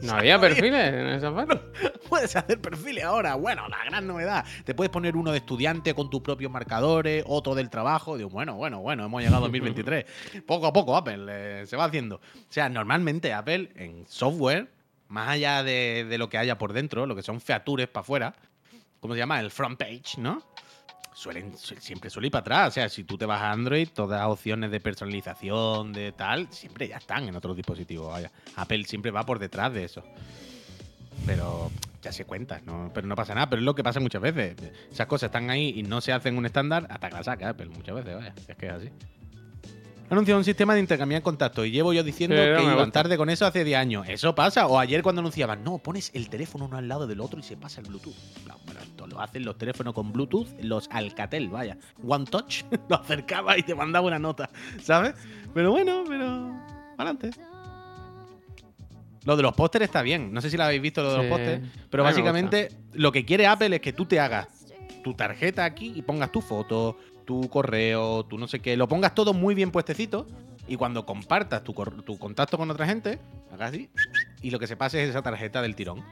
No había (laughs) perfiles en el Safari. (laughs) Puedes hacer perfiles ahora. Bueno, la gran novedad. Te puedes poner uno de estudiante con tus propios marcadores, otro del trabajo. Digo, bueno, bueno, bueno, hemos llegado a 2023. Poco a poco Apple eh, se va haciendo. O sea, normalmente Apple en software, más allá de, de lo que haya por dentro, lo que son features para afuera, ¿cómo se llama? El front page, ¿no? Suelen, su- siempre suele ir para atrás. O sea, si tú te vas a Android, todas las opciones de personalización, de tal, siempre ya están en otros dispositivos. Vaya. Apple siempre va por detrás de eso. Pero ya se cuenta, ¿no? pero no pasa nada. Pero es lo que pasa muchas veces. Esas cosas están ahí y no se hacen un estándar hasta que la saca Apple muchas veces, vaya. Es que es así. Anunciado un sistema de intercambiar contactos y llevo yo diciendo Sí, que iban tarde con eso hace 10 años. Eso pasa. O ayer cuando anunciaban, no, pones el teléfono uno al lado del otro y se pasa el Bluetooth. No, bueno, esto lo hacen los teléfonos con Bluetooth, los Alcatel, vaya. One Touch, (laughs) lo acercaba y te mandaba una nota, ¿sabes? Pero bueno, pero... Adelante. Lo de los pósteres está bien. No sé si lo habéis visto, lo de los pósteres. Pero básicamente lo que quiere Apple es que tú te hagas tu tarjeta aquí y pongas tu foto, tu correo, tu no sé qué. Lo pongas todo muy bien puestecito. Y cuando compartas tu, tu contacto con otra gente, hagas así. Y lo que se pase es esa tarjeta del tirón.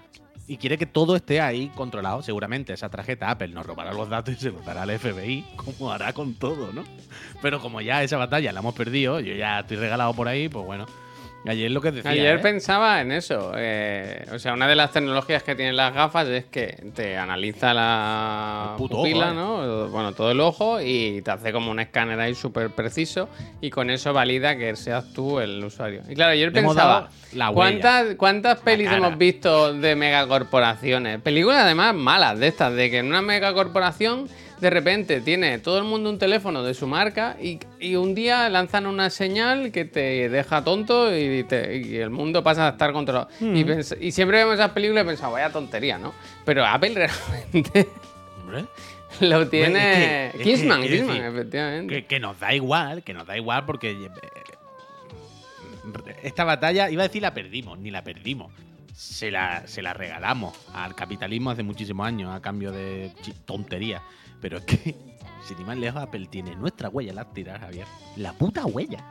Y quiere que todo esté ahí controlado. Seguramente esa tarjeta Apple nos robará los datos y se los dará al FBI, como hará con todo, ¿no? Pero como ya esa batalla la hemos perdido, yo ya estoy regalado por ahí, pues bueno. Ayer lo que decía. Ayer ¿eh? pensaba en eso. eh, o sea, una de las tecnologías que tienen las gafas es que te analiza la pupila, ojo, ¿no? Bueno, todo el ojo y te hace como un escáner ahí súper preciso y con eso valida que seas tú el usuario. Y claro, ayer Le pensaba, la. ¿cuántas, ¿cuántas pelis hemos visto de megacorporaciones? Películas además malas de estas, de que en una megacorporación de repente tiene todo el mundo un teléfono de su marca y, y un día lanzan una señal que te deja tonto y, te- y el mundo pasa a estar controlado. Y, pens- y siempre vemos esas películas y pensamos, vaya tontería, ¿no? Pero Apple (laughs) realmente Hombre, lo tiene... es que- Kissman, es que- Kissman, es decir, efectivamente. que, que nos da igual, que nos da igual porque eh, esta batalla, iba a decir la perdimos, ni la perdimos. Se la, se la regalamos al capitalismo hace muchísimos años a cambio de tonterías. Pero es que, (laughs) sin ir más lejos, Apple tiene nuestra huella láctea, Javier. La puta huella.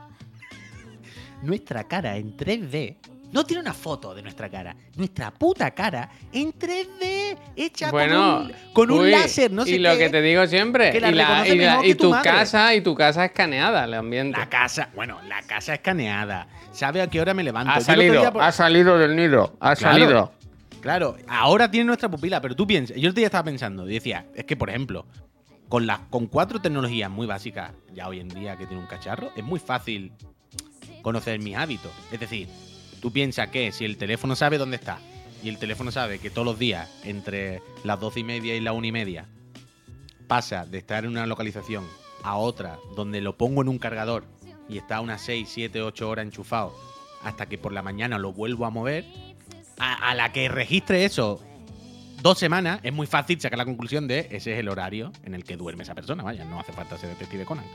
Nuestra cara en 3D. No tiene una foto de nuestra cara. Nuestra puta cara en 3D. Hecha Bueno, con un, con un uy, láser, no sé Y lo qué. que te digo siempre, que la y, la- reconoce y la- mejor y que tu casa, y tu casa escaneada, el ambiente. La casa, bueno, la casa escaneada. ¿Sabe a qué hora me levanto? Ha Yo salido, por- ha salido del nido, ha Claro. salido. Claro, ahora tiene nuestra pupila, pero tú piensas, yo el día estaba pensando, decía, es que por ejemplo, con las con cuatro tecnologías muy básicas ya hoy en día que tiene un cacharro, es muy fácil conocer mis hábitos. Es decir, tú piensas que si el teléfono sabe dónde está y el teléfono sabe que todos los días entre las doce y media y la una y media pasa de estar en una localización a otra donde lo pongo en un cargador y está unas 6, 7, 8 horas enchufado hasta que por la mañana lo vuelvo a mover, a, la que registre eso dos semanas, es muy fácil sacar la conclusión de ese es el horario en el que duerme esa persona. Vaya, no hace falta ser detective Conan.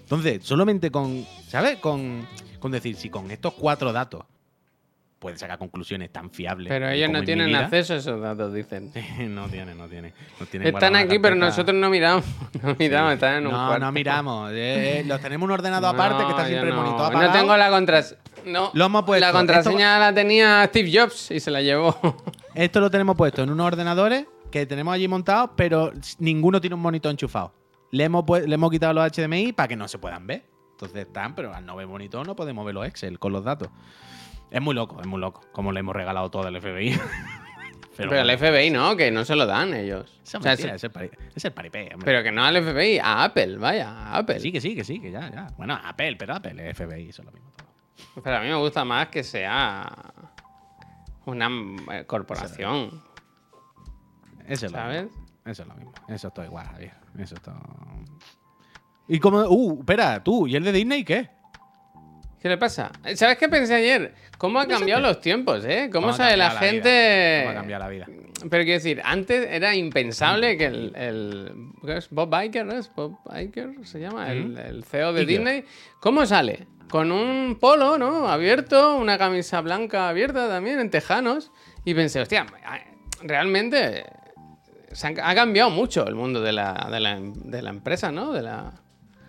Entonces, solamente con, ¿sabes? Con, con decir, si con estos cuatro datos puedes sacar conclusiones tan fiables. Pero ellos no tienen acceso a esos datos, dicen. (laughs) no tiene, no tiene. no tiene Están aquí, pero nosotros no miramos. (laughs) No miramos, están en un no, cuarto. no miramos. eh, eh, los tenemos en un ordenador (laughs) aparte que está siempre no. monitor No tengo la contraseña. No, Lo hemos puesto. la contraseña la tenía Steve Jobs y se la llevó. Esto lo tenemos puesto en unos ordenadores que tenemos allí montados, pero ninguno tiene un monitor enchufado. Le hemos, le hemos quitado los HDMI para que no se puedan ver. Entonces están, pero al no ver monitor no podemos ver los Excel con los datos. Es muy loco, es muy loco. Como le hemos regalado todo al FBI. (laughs) Pero, bueno, al FBI no, que no se lo dan ellos. O es sea, mentira, se- es el pari- es el paripé, hombre. pero que no al FBI, a Apple, vaya, a Apple. Sí, que sí, que sí, que ya, ya. Bueno, Apple, pero Apple, FBI, eso es lo mismo. Pero a mí me gusta más que sea una eh, corporación, Eso es lo ¿sabes? mismo. Eso es lo mismo. Eso está igual, Javier. Eso está. Y como. Uh, espera, tú, ¿y el de Disney qué? ¿Qué le pasa? ¿Sabes qué pensé ayer? ¿Cómo ha cambiado los tiempos, eh? ¿Cómo ¿Cómo sabe la la vida? gente...? ¿Cómo ha cambiado la vida? Pero quiero decir, antes era impensable que el, el- ¿qué es? Bob Iger, ¿no es? Bob Iger se llama, el, el CEO de. Disney. ¿Cómo sale? Con un polo, ¿no? Abierto, una camisa blanca abierta también, en tejanos. Y pensé, hostia, realmente se han- ha cambiado mucho el mundo de la, de la, de la empresa, ¿no? De la...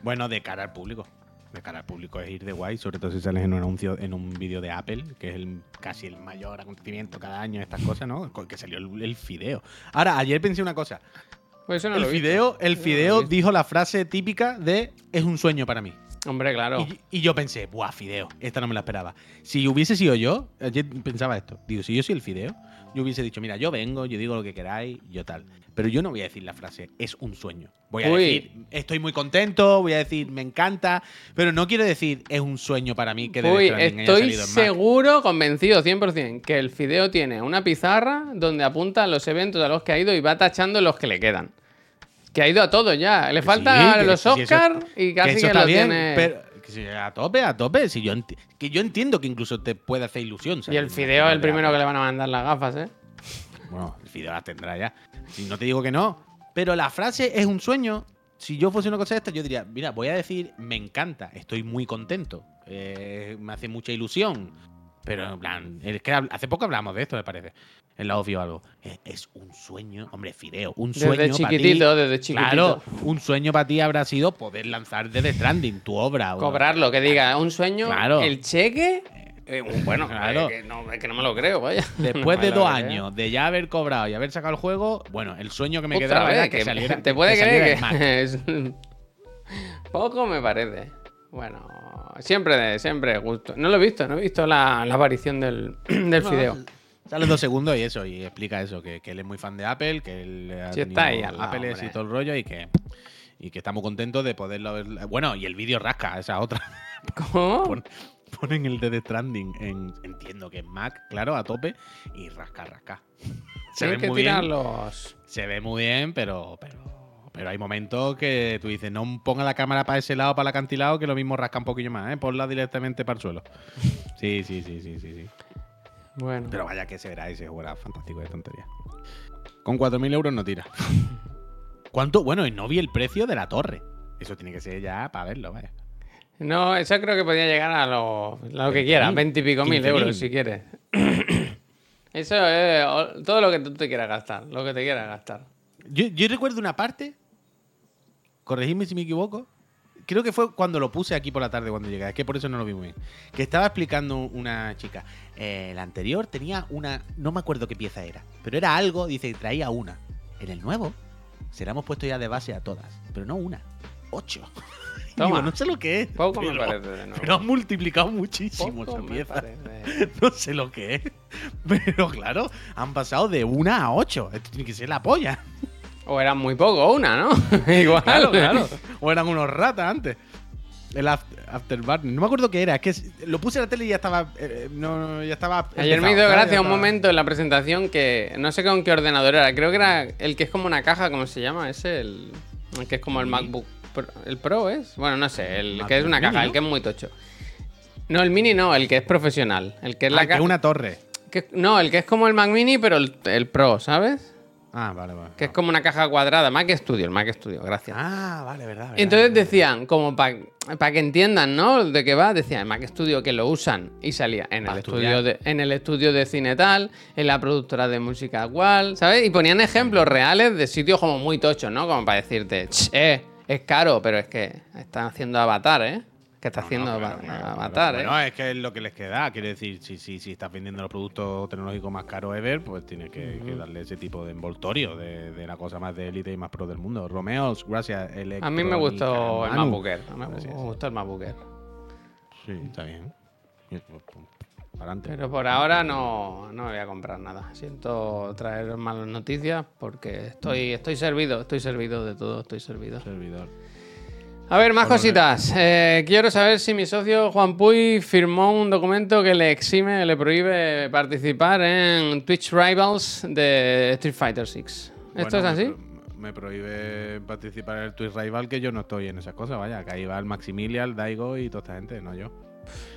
Bueno, de cara al público. De cara al público es ir de guay, sobre todo si sales en un anuncio, en un vídeo de Apple, que es el, casi el mayor acontecimiento cada año, estas cosas, ¿no? Con que salió el, el fideo. Ahora, ayer pensé una cosa. Pues eso no el lo he visto. fideo, el no fideo dijo la frase típica de es un sueño para mí. Hombre, claro. Y, y yo pensé, buah, fideo, esta no me la esperaba. Si hubiese sido yo, ayer pensaba esto, digo, si yo soy el fideo, yo hubiese dicho, mira, yo vengo, yo digo lo que queráis, yo tal. Pero yo no voy a decir la frase, es un sueño. Voy a Uy. decir, estoy muy contento, voy a decir, me encanta, pero no quiero decir, es un sueño para mí que Uy, haya estoy seguro, convencido 100%, que el Fideo tiene una pizarra donde apunta los eventos a los que ha ido y va tachando los que le quedan. Que ha ido a todos ya. Le Que falta sí, que- los que sí, eso- Oscar y casi que, está lo bien, tiene. pero a tope, a tope. Si yo que yo entiendo que incluso te puede hacer ilusión. y el Fideo es el primero que le van a mandar las gafas, ¿eh? Bueno, el Fideo las tendrá ya. No te digo que no. Pero la frase es un sueño. Si yo fuese una cosa de esta, yo diría, mira, voy a decir, me encanta, estoy muy contento, eh, me hace mucha ilusión. Pero en plan, es que hace poco hablamos de esto, me parece. En la obvio algo. Es, es un sueño, hombre, Fideo, un Desde sueño ti. chiquitito, desde chiquitito. Claro, un sueño para ti habrá sido poder lanzar desde Stranding tu obra. Cobrarlo, que diga, un sueño, Claro. el cheque. eh, bueno, (laughs) Claro. eh, que, no, es que no me lo creo, vaya. (laughs) Después No (laughs) de dos años de ya haber cobrado y haber sacado el juego, bueno, el sueño que me Otra quedaba vez, era que, que saliera. te puede que creer que poco me parece. Bueno, siempre siempre gusto. No lo he visto, no he visto la, la aparición del, (clears throat) del No, fideo. Sale dos segundos y eso, y explica eso, que, que él es muy fan de Apple, que él ha Sí, está tenido ahí al lado, Apple y todo el rollo y que, y que estamos contentos de poderlo ver. Bueno, y el vídeo rasca, esa otra. (laughs) ¿Cómo? (laughs) Pon- ponen el de The Stranding en, entiendo que en Mac, claro, a tope, y rasca, rasca. Se ve que muy bien. tirar los. Se ve muy bien, pero, pero, Pero hay momentos que tú dices, no ponga la cámara para ese lado, para el acantilado, que lo mismo rasca un poquillo más, ¿eh? Ponla directamente para el suelo. (laughs) Sí, sí, sí, sí, sí, sí. Bueno. Pero vaya que se verá ese juego era fantástico de tontería. Con 4.000 euros no tira. (laughs) ¿Cuánto? Bueno, y no vi el precio de la torre. Eso tiene que ser ya para verlo, vaya. No, eso creo que podía llegar a lo, lo que quieras, 20 y pico mil 15.000. euros si quieres. (coughs) Eso es todo lo que tú te quieras gastar, lo que te quieras gastar. Yo, yo recuerdo una parte, corregidme si me equivoco, creo que fue cuando lo puse aquí por la tarde cuando llegué, es que por eso no lo vi muy bien. Que estaba explicando una chica, eh, el anterior tenía una, no me acuerdo qué pieza era, pero era algo, dice, que traía una. En el nuevo, se la hemos puesto ya de base a todas, pero no una, ocho. (laughs) Toma. digo, no sé lo que es. Poco me pero, parece de nuevo. pero han multiplicado muchísimo Poco esa me pieza. parece. (laughs) No sé lo que es. (laughs) Pero claro, han pasado de una a ocho. Esto tiene que ser la polla. O era muy poco, una, ¿no? (laughs) Igual. Claro, claro. O eran unos ratas antes. El af- Afterburner. No me acuerdo qué era. Es que lo puse en la tele y ya estaba. eh, no, ya estaba. Ayer me ¿sabes? gracia un momento en la presentación que no sé con qué ordenador era. Creo que era el que es como una caja, ¿cómo se llama? Ese, el, el que es como el. MacBook. Pro- ¿El Pro es? Bueno, no sé, el que es una caja, el ¿no? que es muy tocho. No, el mini no, el que es profesional. El que es Ah, la que caja. una torre. que- no, el que es como el Mac Mini, pero el, el Pro, ¿sabes? Ah, vale, vale. Que es como una caja cuadrada. Mac Studio, el Mac Studio, gracias. Ah, vale, verdad. verdad, entonces verdad. decían, como para que entiendan, ¿no? De qué va, decían Mac Studio que lo usan y salía en el, estudio de, en el estudio de cine tal, en la productora de música cual, ¿sabes? Y ponían ejemplos reales de sitios como muy tochos, ¿no? Como para decirte, "Ch, eh, es caro, pero es que están haciendo Avatar, ¿eh? Que está No, haciendo no, claro, Ava- claro, Avatar, claro. ¿eh? Bueno, es que es lo que les queda. Quiere decir, si, si, si estás vendiendo los productos tecnológicos más caros ever, pues tienes que, que darle ese tipo de envoltorio de, de la cosa más de élite y más pro del mundo. Romeos, gracias. A mí me gustó el Manu. MacBook Air. A mí me gustó el MacBook Air. Sí, está bien. Pues, pues, Adelante. Pero por ahora no, no me voy a comprar nada. Siento traer malas noticias porque estoy, estoy servido, estoy servido de todo, estoy servido. Servidor. A ver, más cositas. Eh, quiero saber si mi socio Juan Puy firmó un documento que le exime, le prohíbe participar en Twitch Rivals de Street Fighter VI. ¿Esto Bueno, es así? Me, prohíbe participar en el Twitch Rival que yo no estoy en esas cosas, vaya. Que ahí va el Maximilian, el Daigo y toda esta gente, no yo.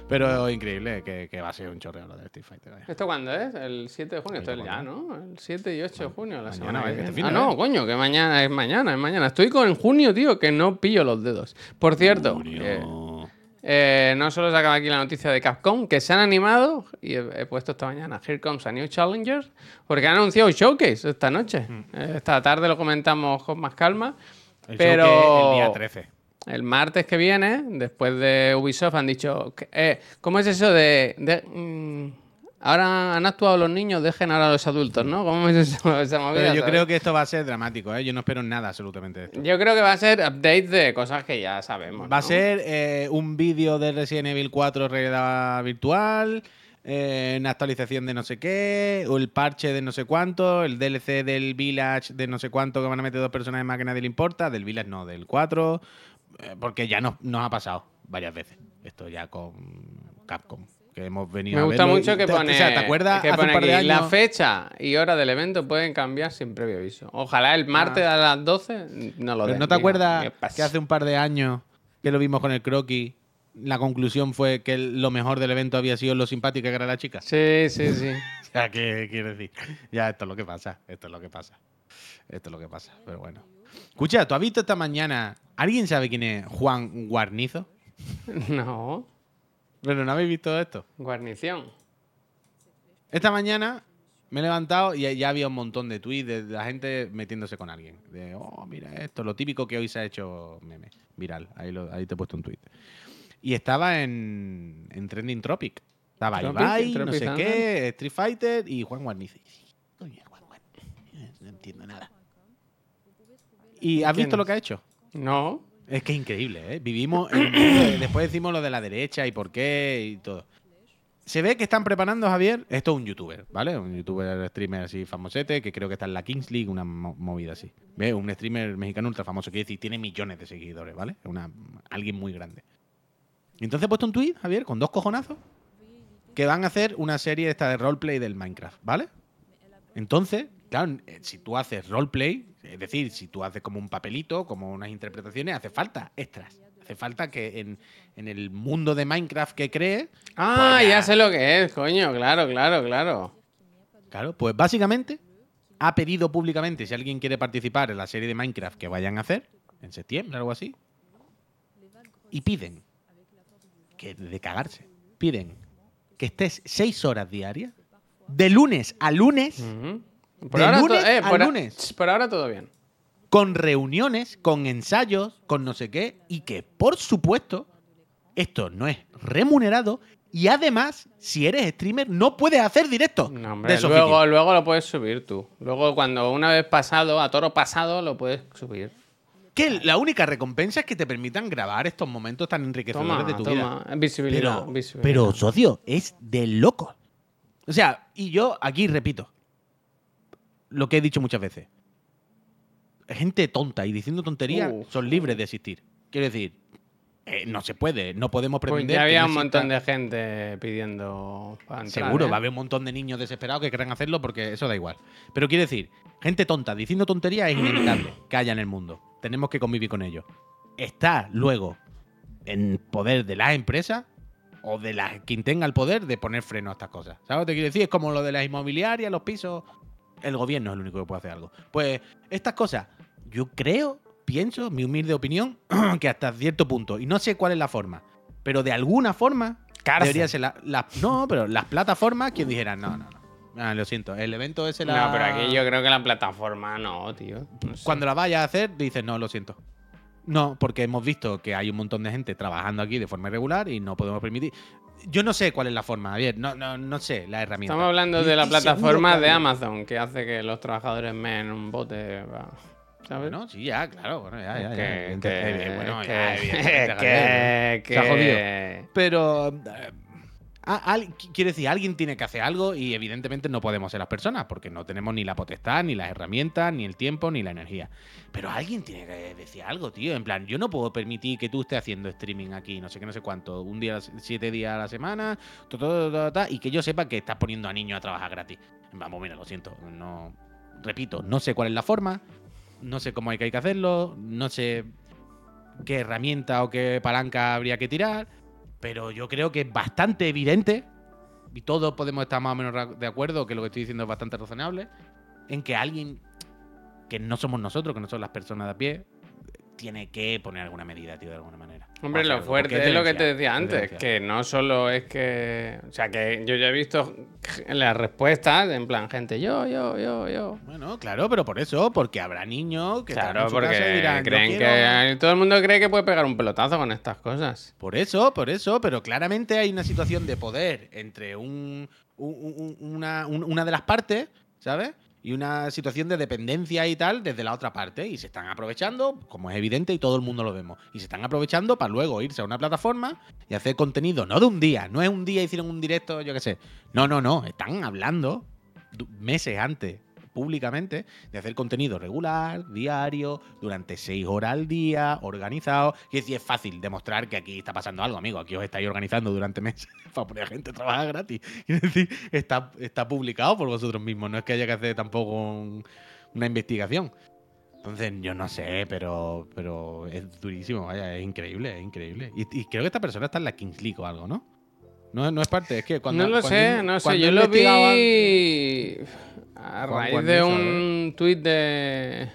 Pero increíble que, que va a ser un chorreo lo de Street Fighter, vaya. ¿Esto cuándo es? El 7 de junio. Esto es ya, ¿no? El 7 y 8 de junio, la semana que este viene. fin Ah, no, ¿eh? coño, que mañana es mañana, es mañana. Estoy con junio, tío, que no pillo los dedos. Por cierto, eh, eh, no solo se acaba aquí la noticia de Capcom, que se han animado, y he, he puesto esta mañana, Here Comes a New Challenger, porque han anunciado un showcase esta noche. Eh, esta tarde lo comentamos con más calma. El pero el día 13. El martes que viene, después de Ubisoft, han dicho, que- eh, ¿cómo es eso de... de, mm, ahora han actuado los niños, dejen ahora a los adultos, ¿no? ¿Cómo es eso, (laughs) esa movida? Pero yo ¿sabes? creo que esto va a ser dramático, ¿eh? Yo no espero nada absolutamente de esto. Yo creo que va a ser update de cosas que ya sabemos. Va a ser eh, un vídeo de Resident Evil 4 realidad virtual, eh, una actualización de no sé qué, o el parche de no sé cuánto, el DLC del Village de no sé cuánto que van a meter dos personajes más que nadie le importa, del Village no, del 4, eh, porque ya nos, nos ha pasado varias veces. Esto ya con Capcom, que hemos venido Me a gusta verlo mucho que pone, o sea, ¿te acuerdas que pone aquí, la fecha y hora del evento pueden cambiar sin previo aviso. Ojalá el martes a las 12 no lo den. ¿No te acuerdas que hace un par de años que lo vimos con el croquis? La conclusión fue que lo mejor del evento había sido lo simpática que era la chica. Sí, sí, sí. (laughs) O sea, ¿qué quiero decir? Ya, esto es lo que pasa. Esto es lo que pasa. Esto es lo que pasa. Pero bueno. Escucha, ¿tú has visto esta mañana? ¿Alguien sabe quién es Juan Guarnizo? (laughs) no, Pero no habéis visto esto. guarnición. Esta mañana me he levantado y ya había un montón de tweets de la gente metiéndose con alguien. De, oh, mira esto, lo típico que hoy se ha hecho meme, viral. Ahí, lo- ahí te he puesto un tweet. Y estaba en, en Trending Tropic. Estaba Tropic, Ibai, no sé qué, Street Fighter y Juan Guarnizo. Y dije, Coño, Juan Guarnizo. No entiendo nada. ¿Y has ¿Quién visto lo que ha hecho? No. Es que es increíble, ¿eh? Vivimos en Después decimos lo de la derecha y por qué y todo. Se ve que están preparando, Javier. Esto es un youtuber, ¿vale? Un youtuber streamer así famosete, que creo que está en la Kings League, una mo- movida así. ¿Ves? Un streamer mexicano ultra famoso, quiere decir, tiene millones de seguidores, ¿vale? Es Una, alguien muy grande. Y entonces he puesto un tweet, Javier, con dos cojonazos, que van a hacer una serie esta de roleplay del Minecraft, ¿vale? Entonces, claro, eh, si tú haces roleplay, es decir, si tú haces como un papelito, como unas interpretaciones, hace falta extras. Hace falta que en, en el mundo de Minecraft que crees, Ah, Pues ya ya. sé lo que es, coño, claro, claro, claro. claro, pues básicamente ha pedido públicamente si alguien quiere participar en la serie de Minecraft que vayan a hacer en septiembre, algo así. Y piden que de cagarse, piden que estés seis horas diarias, de lunes a lunes, Ujú. De ahora lunes eh, por a- lunes. por ahora todo bien. con reuniones, con ensayos, con no sé qué, y que por supuesto esto no es remunerado y además, si eres streamer, no puedes hacer directo No, hombre, de luego, luego lo puedes subir tú. Luego, cuando una vez pasado, a toro pasado, lo puedes subir. Que la única recompensa es que te permitan grabar estos momentos tan enriquecedores Toma, de tu vida. toma. Visibilidad, Pero, visibilidad. pero, socio, es de loco. O sea, y yo aquí repito lo que he dicho muchas veces. Gente tonta y diciendo tonterías Uh. son libres de existir. Quiero decir, eh, no se puede, no podemos Pues pretender. ya que había un montón de gente pidiendo para entrar, Seguro, ¿eh? va a haber un montón de niños desesperados que quieran hacerlo porque eso da igual. Pero quiero decir, gente tonta diciendo tonterías es inevitable (clears throat) que haya en el mundo. Tenemos que convivir con ellos. Está luego en poder de las empresas o de la, quien tenga el poder de poner freno a estas cosas. ¿Sabes lo que te quiero decir? Es como lo de las inmobiliarias, los pisos. El gobierno es el único que puede hacer algo. Pues estas cosas, yo creo, pienso, mi humilde opinión, (clears throat) que hasta cierto punto, y no sé cuál es la forma, pero de alguna forma Cárcel. debería ser la, la- No, pero las plataformas que dijeran, no, no, no. Ah, lo siento, el evento ese la. No, pero aquí yo creo que la plataforma no, tío. No sé. Cuando la vayas a hacer, dices, no, lo siento. No, porque hemos visto que hay un montón de gente trabajando aquí de forma irregular y no podemos permitir. Yo no sé cuál es la forma, Javier. No, no, no sé la herramienta. Estamos hablando de la plataforma que de Amazon que hace que los trabajadores meen un bote. va, ¿Sabes? Bueno, sí, ya, claro. Bueno, ya, ya, ya. que, eh, bueno, ya, evidentemente, Javier. que, Se ha jodido. que- Pero. Eh, a- al- qu- quiero decir, alguien tiene que hacer algo y evidentemente no podemos ser las personas porque no tenemos ni la potestad, ni las herramientas, ni el tiempo, ni la energía. Pero alguien tiene que decir algo, tío. En plan, yo no puedo permitir que tú estés haciendo streaming aquí, no sé qué, no sé cuánto, un día, siete días a la semana, y que yo sepa que estás poniendo a niños a trabajar gratis. Vamos, mira, lo siento. No, repito, no sé cuál es la forma, no sé cómo hay que hacerlo, no sé qué herramienta o qué palanca habría que tirar. Pero yo creo que es bastante evidente, y todos podemos estar más o menos de acuerdo que lo que estoy diciendo es bastante razonable, en que alguien que no somos nosotros, que no son las personas de a pie, tiene que poner alguna medida, tío, de alguna manera. Hombre, O sea, lo fuerte es lo que te decía es antes, que no solo es que. O sea, que yo ya he visto las respuestas, en plan, gente, yo, yo, yo, yo. Bueno, claro, pero por eso, porque habrá niños que Claro, en porque dirán, "Yo creen quiero-". que. Todo el mundo cree que puede pegar un pelotazo con estas cosas. Por eso, por eso, pero claramente hay una situación de poder entre un, un- un- una, un- una de las partes, ¿sabes? Y una situación de dependencia y tal desde la otra parte. Y se están aprovechando, como es evidente y todo el mundo lo vemos. Y se están aprovechando para luego irse a una plataforma y hacer contenido, no de un día, no es un día hicieron un directo, yo qué sé. No, no, no, están hablando meses antes públicamente de hacer contenido regular, diario, durante seis horas al día, organizado. Y es decir, es fácil demostrar que aquí está pasando algo, amigo. Aquí os estáis organizando durante meses (laughs) para poner a gente a trabajar gratis. (laughs) Es decir, está, está publicado por vosotros mismos. No es que haya que hacer tampoco un- una investigación. Entonces, yo no sé, pero, pero es durísimo, vaya, es increíble, es increíble. Y, y creo que esta persona está en la Kings League o algo, ¿no? No, no es parte, es que cuando. no lo cuando sé, no sé. Yo lo vi a Juan raíz de un tuit de.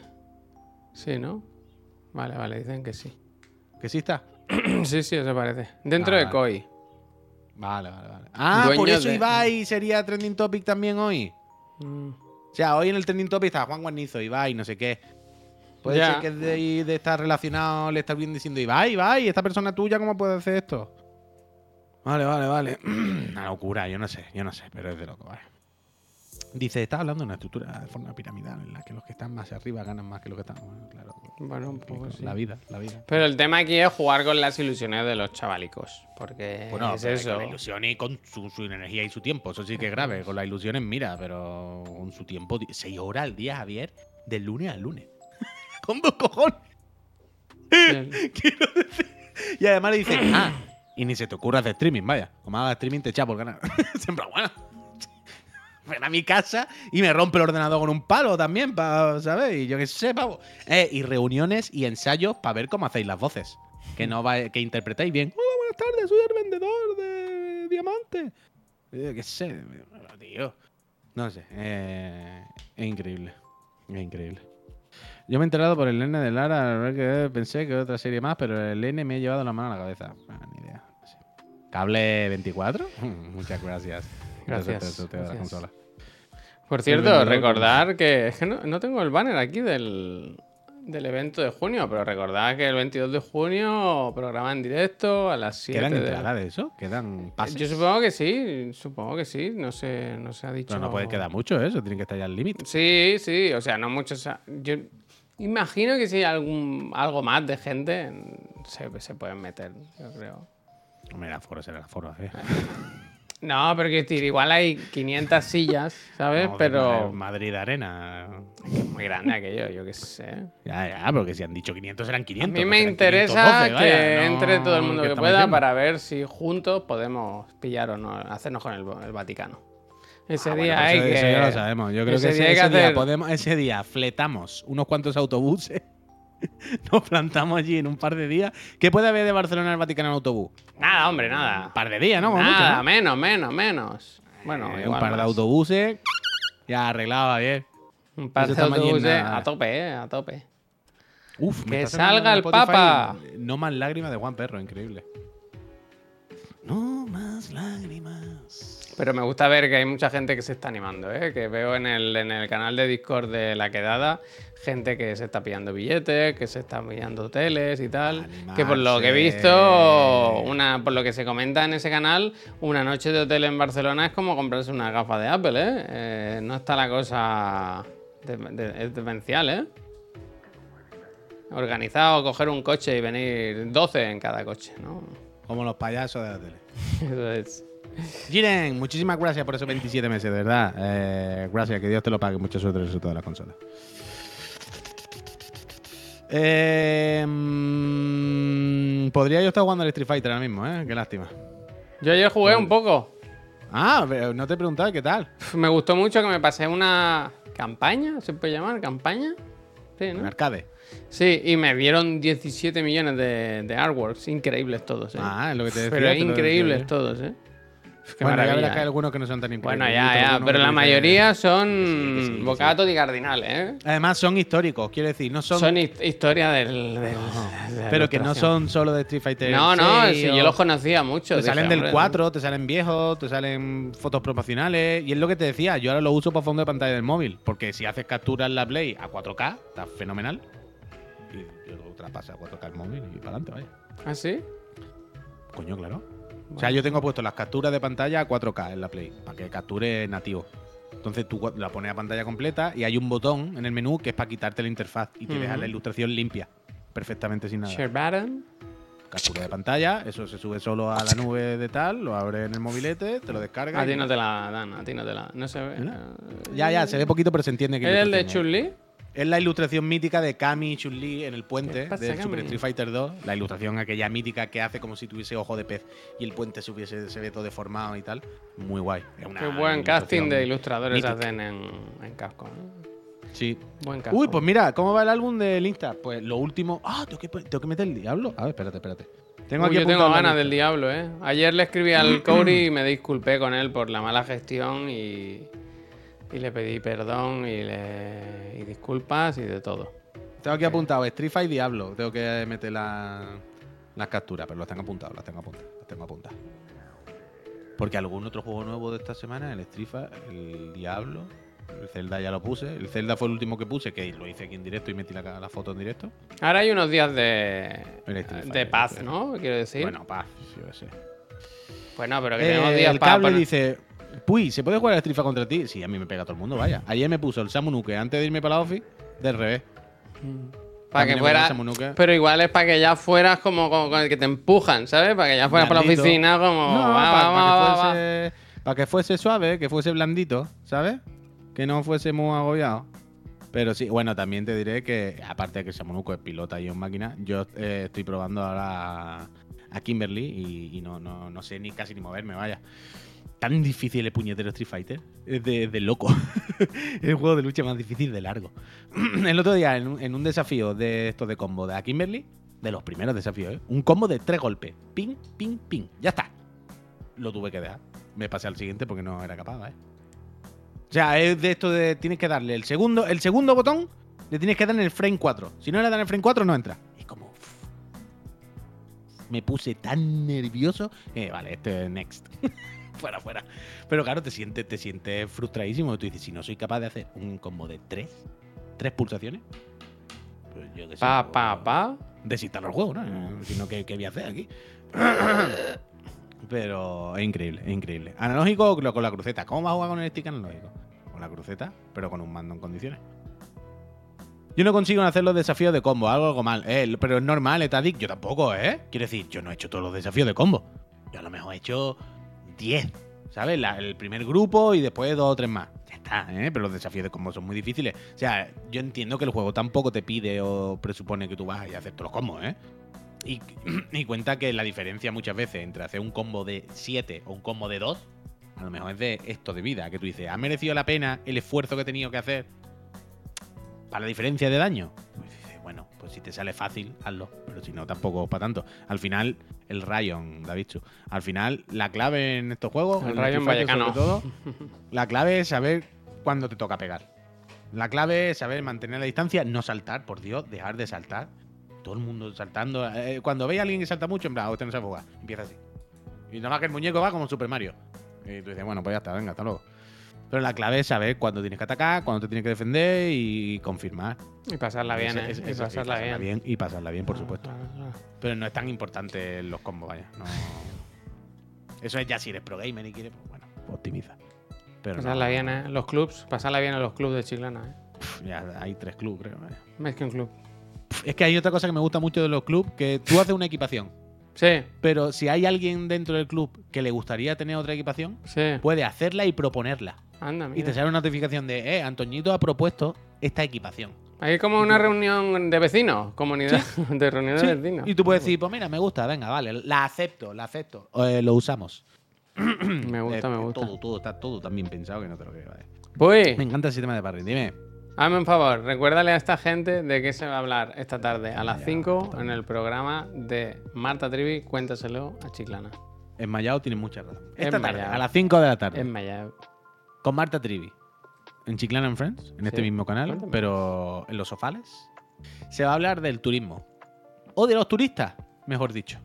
Sí, ¿no? Vale, vale, dicen que sí. Que sí está. (clears throat) sí, sí, eso parece. Dentro Ah, de vale. COI. Vale, vale, vale. Ah, por eso de- Ibai sería trending topic también hoy. Mm. O sea, hoy en el trending topic está Juan Guarnizo, Ibai, no sé qué. Puede Ya. ser que de estar relacionado le estás bien diciendo Ibai, Ibai, esta persona tuya, ¿cómo puede hacer esto? Vale, vale, vale. (clears throat) Una locura, yo no sé, yo no sé, pero es de loco, vale. Dice, estás hablando de una estructura de forma piramidal en la que los que están más arriba ganan más que los que están. Bueno, claro. Bueno, un poco sí. La vida, la vida. Pero el tema aquí es jugar con las ilusiones de los chavalicos. Porque Bueno, es eso. con la ilusión y con su, su energía y su tiempo. Eso sí que es grave. Con las ilusiones, mira, pero con su tiempo. Seis horas al día, Javier, de lunes a lunes. (laughs) con dos cojones. (laughs) Quiero decir. Y además le dicen, ah, y ni se te ocurra hacer streaming, vaya. Como hagas streaming, te echa por ganar. (laughs) Siempre bueno. Ven a mi casa y me rompe el ordenador con un palo también, pa, ¿sabes? Y yo qué sé, pavo. Eh, y reuniones y ensayos para ver cómo hacéis las voces. Que no va, que interpretáis bien. Hola, buenas tardes, soy el vendedor de diamantes. Yo qué sé, tío. No sé, eh, es increíble. Es increíble. Yo me he enterado por el N de Lara, que pensé que otra serie más, pero el N me ha llevado la mano a la cabeza. Ah, ni idea. no sé. Cable 24. (laughs) Muchas gracias. Gracias, Ese sorteo de la gracias. consola. Por Sí, cierto, vendedor, recordar que. Es que no, no tengo el banner aquí del, del evento de junio, pero recordad que el 22 de junio programa en directo a las 7. ¿Quedan de- entradas de eso? ¿Quedan pases? Yo supongo que sí, supongo que sí. No sé, no se ha dicho. Pero no puede quedar mucho eso, tiene que estar ya al límite. Sí, sí, o sea, no muchos. Yo imagino que si hay algún, algo más de gente, se, se pueden meter, yo creo. Hombre, el aforo será el aforo, eh. (laughs) No, pero quiero decir, igual hay 500 sillas, ¿sabes? No, pero Madrid Arena. es muy grande aquello, yo qué sé. Ya, ya, porque si han dicho 500 eran A 500. mí no me serán interesa 512, que vaya, no, entre todo el mundo ¿qué que pueda diciendo? para ver si juntos podemos pillar o no, hacernos con el, el Vaticano. Ese Ah, día bueno, hay eso, que. eso ya lo sabemos. Yo creo ese que día ese, hay que ese día hacer- podemos, ese día fletamos unos cuantos autobuses, (laughs) nos plantamos allí en un par de días. ¿Qué puede haber de Barcelona al Vaticano en autobús? Nada, hombre, nada. Un par de días, ¿no? Como Nada, mucho, ¿no? menos, menos, menos. Bueno, Eh, un par de autobuses, ya arreglado, Javier. Un par de autobuses a tope, eh, a tope. Uf, Que salga el Spotify Papa. No más lágrimas de Juan Perro, increíble. No más lágrimas. Pero me gusta ver que hay mucha gente que se está animando, ¿eh? Que veo en el, en el canal de Discord de La Quedada gente que se está pillando billetes, que se está pillando hoteles y tal. Que por lo que he visto, una, por lo que se comenta en ese canal, una noche de hotel en Barcelona es como comprarse una gafa de Apple, ¿eh? Eh, no está la cosa... de- de- es demencial, ¿eh? Organizado, coger un coche y venir 12 en cada coche, ¿no? Como los payasos de la tele. (laughs) Eso es. Jiren, muchísimas gracias por esos 27 meses, de verdad. Eh, gracias, que Dios te lo pague. Mucha suerte en todas las consolas. Eh, podría yo estar jugando al Street Fighter ahora mismo, ¿eh? Qué lástima. Yo ayer jugué un poco. Ah, pero no te he preguntado qué tal. Me gustó mucho que me pasé una campaña, ¿se puede llamar? ¿Campaña? Sí, En ¿no? arcade. Sí, y me dieron 17 millones de, de artworks. Increíbles todos, ¿eh? Ah, es lo que te decía. Pero te increíbles todos, ¿eh? Qué Bueno, ya que hay ¿eh? algunos que no son tan increíbles. Bueno, ya, ya. Pero la mayoría son sí, sí, que sí. bocatos y cardinales, ¿eh? Además, son históricos, quiero decir, no son. Son, his- historia del. del- de la pero que no son solo de Street Fighter. No, no, 6 sí, o- yo los conocía mucho. Te dije, salen del hombre, 4, te salen viejos, te salen fotos promocionales. Y es lo que te decía, yo ahora lo uso para fondo de pantalla del móvil. Porque si haces captura en la Play a 4K, está fenomenal. Y yo lo traspaso a 4K el móvil y para adelante, vaya. ¿Ah, sí? Coño, claro. O sea, yo tengo puesto las capturas de pantalla a 4K en la Play, para que capture nativo. Entonces tú la pones a pantalla completa y hay un botón en el menú que es para quitarte la interfaz y te deja Ujú. la ilustración limpia, perfectamente sin nada. Share button. Captura de pantalla, eso se sube solo a la nube de tal, lo abres en el mobilete, te lo descargas. A ti no te la dan, a ti no te la No se ve. ¿Eh? Ya, ya, se ve poquito, pero se entiende que ¿Es el de. Chun-Li? Es la ilustración mítica de Kami y Chun-Li en el puente ¿Qué pasa, del Super? Street Fighter 2. La ilustración aquella mítica que hace como si tuviese ojo de pez y el puente se, hubiese, se ve todo deformado y tal. Muy guay. Es una Qué buen casting de ilustradores mítica. hacen en, en Capcom. ¿eh? Sí. Buen Capcom. Uy, pues mira, ¿cómo va el álbum del Insta? Pues lo último. Ah, tengo que, tengo que meter el diablo. A ver, espérate, espérate. Tengo Uy, yo tengo ganas del diablo, ¿eh? Ayer le escribí al Cody y me disculpé con él por la mala gestión y, y le pedí perdón y, le, y disculpas y de todo. Tengo aquí apuntado Street Fighter y Diablo. Tengo que meter la- las capturas, pero las tengo apuntadas, las tengo apuntadas, las tengo apuntadas. Porque algún otro juego nuevo de esta semana, el Street Fighter, el Diablo, el Zelda ya lo puse. El Zelda fue el último que puse, que lo hice aquí en directo y metí la, la foto en directo. Ahora hay unos días de, de paz. ¿no? Quiero decir. Bueno, paz, yo sé. Bueno, pero que Eh, tenemos días el para cable poner- dice, Puy, ¿se puede jugar Street Fighter contra ti? Sí, a mí me pega todo el mundo, vaya. Ayer me puso el Samunuke antes de irme para la office, del revés. Para que fuera. Pero igual es para que ya fueras como, como con el que te empujan, ¿sabes? Para que ya fueras para la oficina como. No, va, para, va, va, que va, va. fuese, pa' que fuese suave, que fuese blandito, ¿sabes? Que no fuese muy agobiado. Pero sí, bueno, también te diré que, aparte de que Samonuco es pilota y es máquina, yo eh, estoy probando ahora a, a Kimberly y, y no, no, no sé ni casi ni moverme, vaya. Tan difícil el puñetero Street Fighter. Es de, loco. (laughs) es el juego de lucha más difícil de largo. (clears throat) el otro día, en un, desafío de estos de combo de a Kimberly, de los primeros desafíos, ¿eh? un combo de tres golpes. Ping, ping, ping. Ya está. Lo tuve que dejar. Me pasé al siguiente porque no era capaz, ¿eh? O sea, es de esto de tienes que darle el segundo, el segundo botón, le tienes que dar en el frame 4. Si no le dan en el frame 4, no entra. Y como. Me puse tan nervioso. que, vale, este es next. (laughs) fuera, fuera. Pero claro, te sientes, te sientes frustradísimo. Tú dices, si no soy capaz de hacer un combo de tres, tres pulsaciones, pues yo que sé. Pa, pues, pa, pa. Desinstalar el juego, ¿no? Si no, ¿qué, qué voy a hacer aquí? (coughs) Pero es increíble, es increíble. Analógico con la cruceta. ¿Cómo vas a jugar con el stick analógico? Con la cruceta, pero con un mando en condiciones. Yo no consigo hacer los desafíos de combo, algo, algo mal. Eh, pero es normal, Etadik, yo tampoco, ¿eh? Quiero decir, yo no he hecho todos los desafíos de combo. Yo a lo mejor he hecho 10, ¿sabes? El primer grupo y después dos o tres más. Ya está, ¿eh? Pero los desafíos de combo son muy difíciles. O sea, yo entiendo que el juego tampoco te pide o presupone que tú vas a hacer todos los combos, ¿eh? (clears throat) Y, cuenta que la diferencia muchas veces entre hacer un combo de 7 o un combo de 2, a lo mejor es de esto de vida, que tú dices, ¿ha merecido la pena el esfuerzo que he tenido que hacer para la diferencia de daño? Pues pues si te sale fácil, hazlo, pero si no, tampoco para tanto. Al final, el Rayon, David Chu, al final, la clave en estos juegos, El Rayon Vallecano. sobre todo, la clave es saber cuándo te toca pegar. La clave es saber mantener la distancia, no saltar, por Dios, dejar de saltar. Todo el mundo saltando. Eh, cuando veis a alguien que salta mucho, en plan, "Ah, usted no sabe jugar. Empieza así. Y nada más que el muñeco va como Super Mario. Y tú dices, bueno, pues ya está, venga, hasta luego. Pero la clave es saber cuándo tienes que atacar, cuándo te tienes que defender y confirmar. Y pasarla bien, ¿eh? ese- y pasarla bien. Y pasarla bien, por supuesto. Claro, claro. Pero no es tan importante los combos, vaya. No... Eso es ya si eres pro gamer y quieres, pues bueno, optimiza. Pero no, Pasarla bien, ¿eh? Los clubs, pasarla bien en los clubs de Chiclana, ¿eh? Ya hay tres clubes, creo. vaya. Más que un club. Es que hay otra cosa que me gusta mucho de los clubes, que tú haces una equipación. Sí, Pero si hay alguien dentro del club que le gustaría tener otra equipación, sí. puede hacerla y proponerla. Anda, Y te sale una notificación de, eh, Antoñito ha propuesto esta equipación. Hay como una reunión de vecinos, comunidad (laughs) de reunión Sí, de vecinos. Y tú puedes decir, pues mira, me gusta, venga, vale, la acepto, la acepto. Eh, lo usamos. (clears throat) Me gusta, Eh, me gusta. Todo, todo, está todo tan bien pensado que no te lo creo. vale. Pues, Me encanta el sistema de parring, dime. hazme un favor, recuérdale a esta gente de qué se va a hablar esta tarde a las 5 en el programa de Marta Trivi, cuéntaselo a Chiclana. Enmayado tiene mucha razón. Esta tarde, Enmayado. a las 5 de la tarde, En Maya. Con Marta Trivi, en Chiclana and Friends, en este mismo canal, Cuéntame. pero en los sofales, se va a hablar del turismo. O de los turistas, mejor dicho.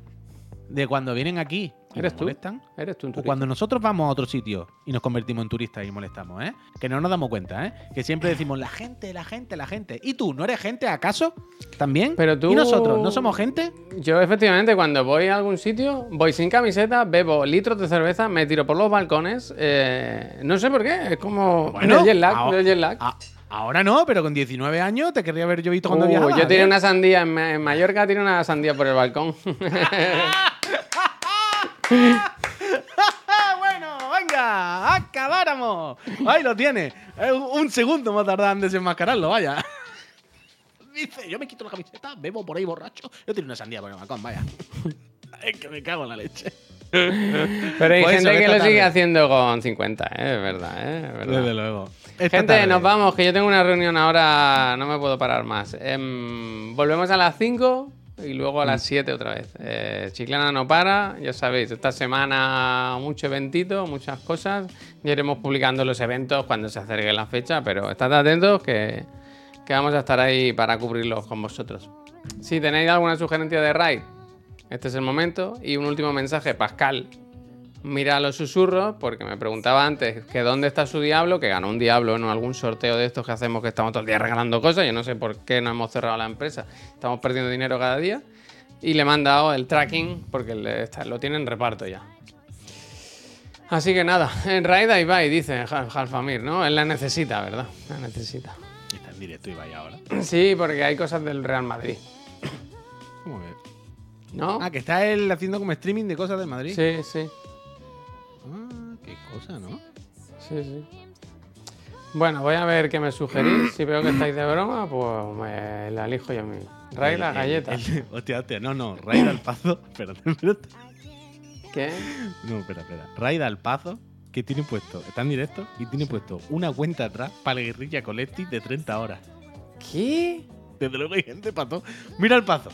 De cuando vienen aquí ¿Eres tú? molestan. Eres tú un O cuando nosotros vamos a otro sitio y nos convertimos en turistas y molestamos, ¿eh? Que no nos damos cuenta, ¿eh? Que siempre decimos la gente, la gente, la gente. ¿Y tú, no eres gente acaso? ¿También? Pero tú- ¿Y nosotros, no somos gente? Yo efectivamente cuando voy a algún sitio, voy sin camiseta, bebo litros de cerveza, me tiro por los balcones. eh, no sé por qué, es como el jet lag, ahora, el jet lag. a- ahora no, pero con 19 años te querría haber yo visto cuando Uh, viajaba. yo tiré ¿eh? una sandía en, Ma- en Mallorca, tiré una sandía por el balcón. (laughs) ¡Ah, (laughs) bueno! ¡Venga! ¡Acabáramos! Ahí lo tiene. Eh, Un un segundo me ha tardado en desenmascararlo, vaya. (laughs) Dice, yo me quito la camiseta, bebo por ahí borracho. Yo tiro una sandía por el balcón, vaya. (laughs) Es que me cago en la leche. Pero hay Pues eso, gente que lo sigue haciendo con 50, ¿eh? es verdad, ¿eh? es verdad. Desde luego. Esta Gente, tarde- nos vamos, que yo tengo una reunión ahora, no me puedo parar más. Em, volvemos a las 5 y luego a Mm. las 7 otra vez. Eh, Chiclana no para, ya sabéis, esta semana mucho eventito, muchas cosas. Ya iremos publicando los eventos cuando se acerque la fecha, pero estad atentos que, que vamos a estar ahí para cubrirlos con vosotros. Si tenéis alguna sugerencia de raid, este es el momento. Y un último mensaje, Pascal. Mira los susurros, porque me preguntaba antes que dónde está su diablo, que ganó un diablo en algún sorteo de estos que hacemos que estamos todo el día regalando cosas. Yo no sé por qué no hemos cerrado la empresa. Estamos perdiendo dinero cada día. Y le he mandado el tracking, porque le está- lo tiene en reparto ya. Así que nada, en raid ahí va y dice Jalfamir, ¿no? Él la necesita, ¿verdad? La necesita. Está en directo y vaya ahora. Sí, porque hay cosas del Real Madrid. ¿Cómo que? ¿No? Ah, que está él haciendo como streaming de cosas de Madrid. Sí, sí. Cosa, ¿no? Sí, sí. Bueno, voy a ver qué me sugerís. Si veo que estáis de broma, pues me la elijo yo mismo. Ray la El- el- galleta. el- hostia, hostia, no, no. Raid al pazo. (laughs) Espérate, espérate. ¿Qué? No, espera, espera. Raid al pazo que tiene puesto, está en directo y tiene puesto una cuenta atrás para la guerrilla Coletti de 30 horas. ¿Qué? Desde luego hay gente para todo. Mira el pazo.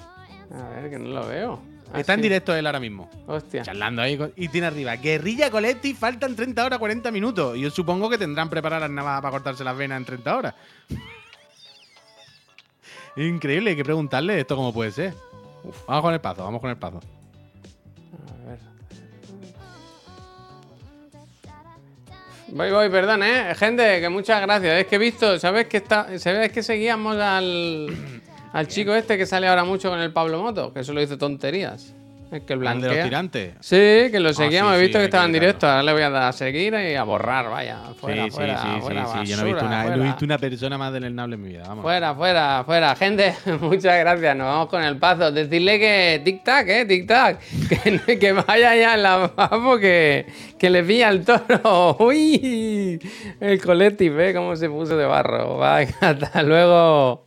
A ver, que no lo veo. Ah, está en sí. directo él ahora mismo. Hostia. Charlando ahí con- y tiene arriba Guerrilla Coletti, faltan 30 horas, 40 minutos. Y yo supongo que tendrán preparadas las navajas para cortarse las venas en 30 horas. (laughs) Increíble, hay que preguntarle esto cómo puede ser. Uf, vamos con el pazo, vamos con el pazo. A ver. Voy, voy, perdón, eh. Gente, que muchas gracias. Es que he visto, ¿sabes que está, ¿sabes que seguíamos al, al chico este que sale ahora mucho con el Pablo Moto? Que solo dice tonterías. Es que el ¿El de los blanquea. tirantes? Sí, que lo seguíamos. sí, he visto sí, que estaba en directo. Ahora le voy a dar a seguir y a borrar, vaya. Fuera, sí, fuera, sí, fuera. Yo no he visto, una, no he visto una persona más deleznable en mi vida. Vamos. Fuera, fuera, fuera. Gente, (laughs) muchas gracias. Nos vamos con el paso. Decirle que tic-tac, eh, tic-tac. (laughs) Que, que vaya ya en la papo que, que le pilla el toro. (laughs) Uy, el colectivo, eh, cómo se puso de barro. Va, hasta luego.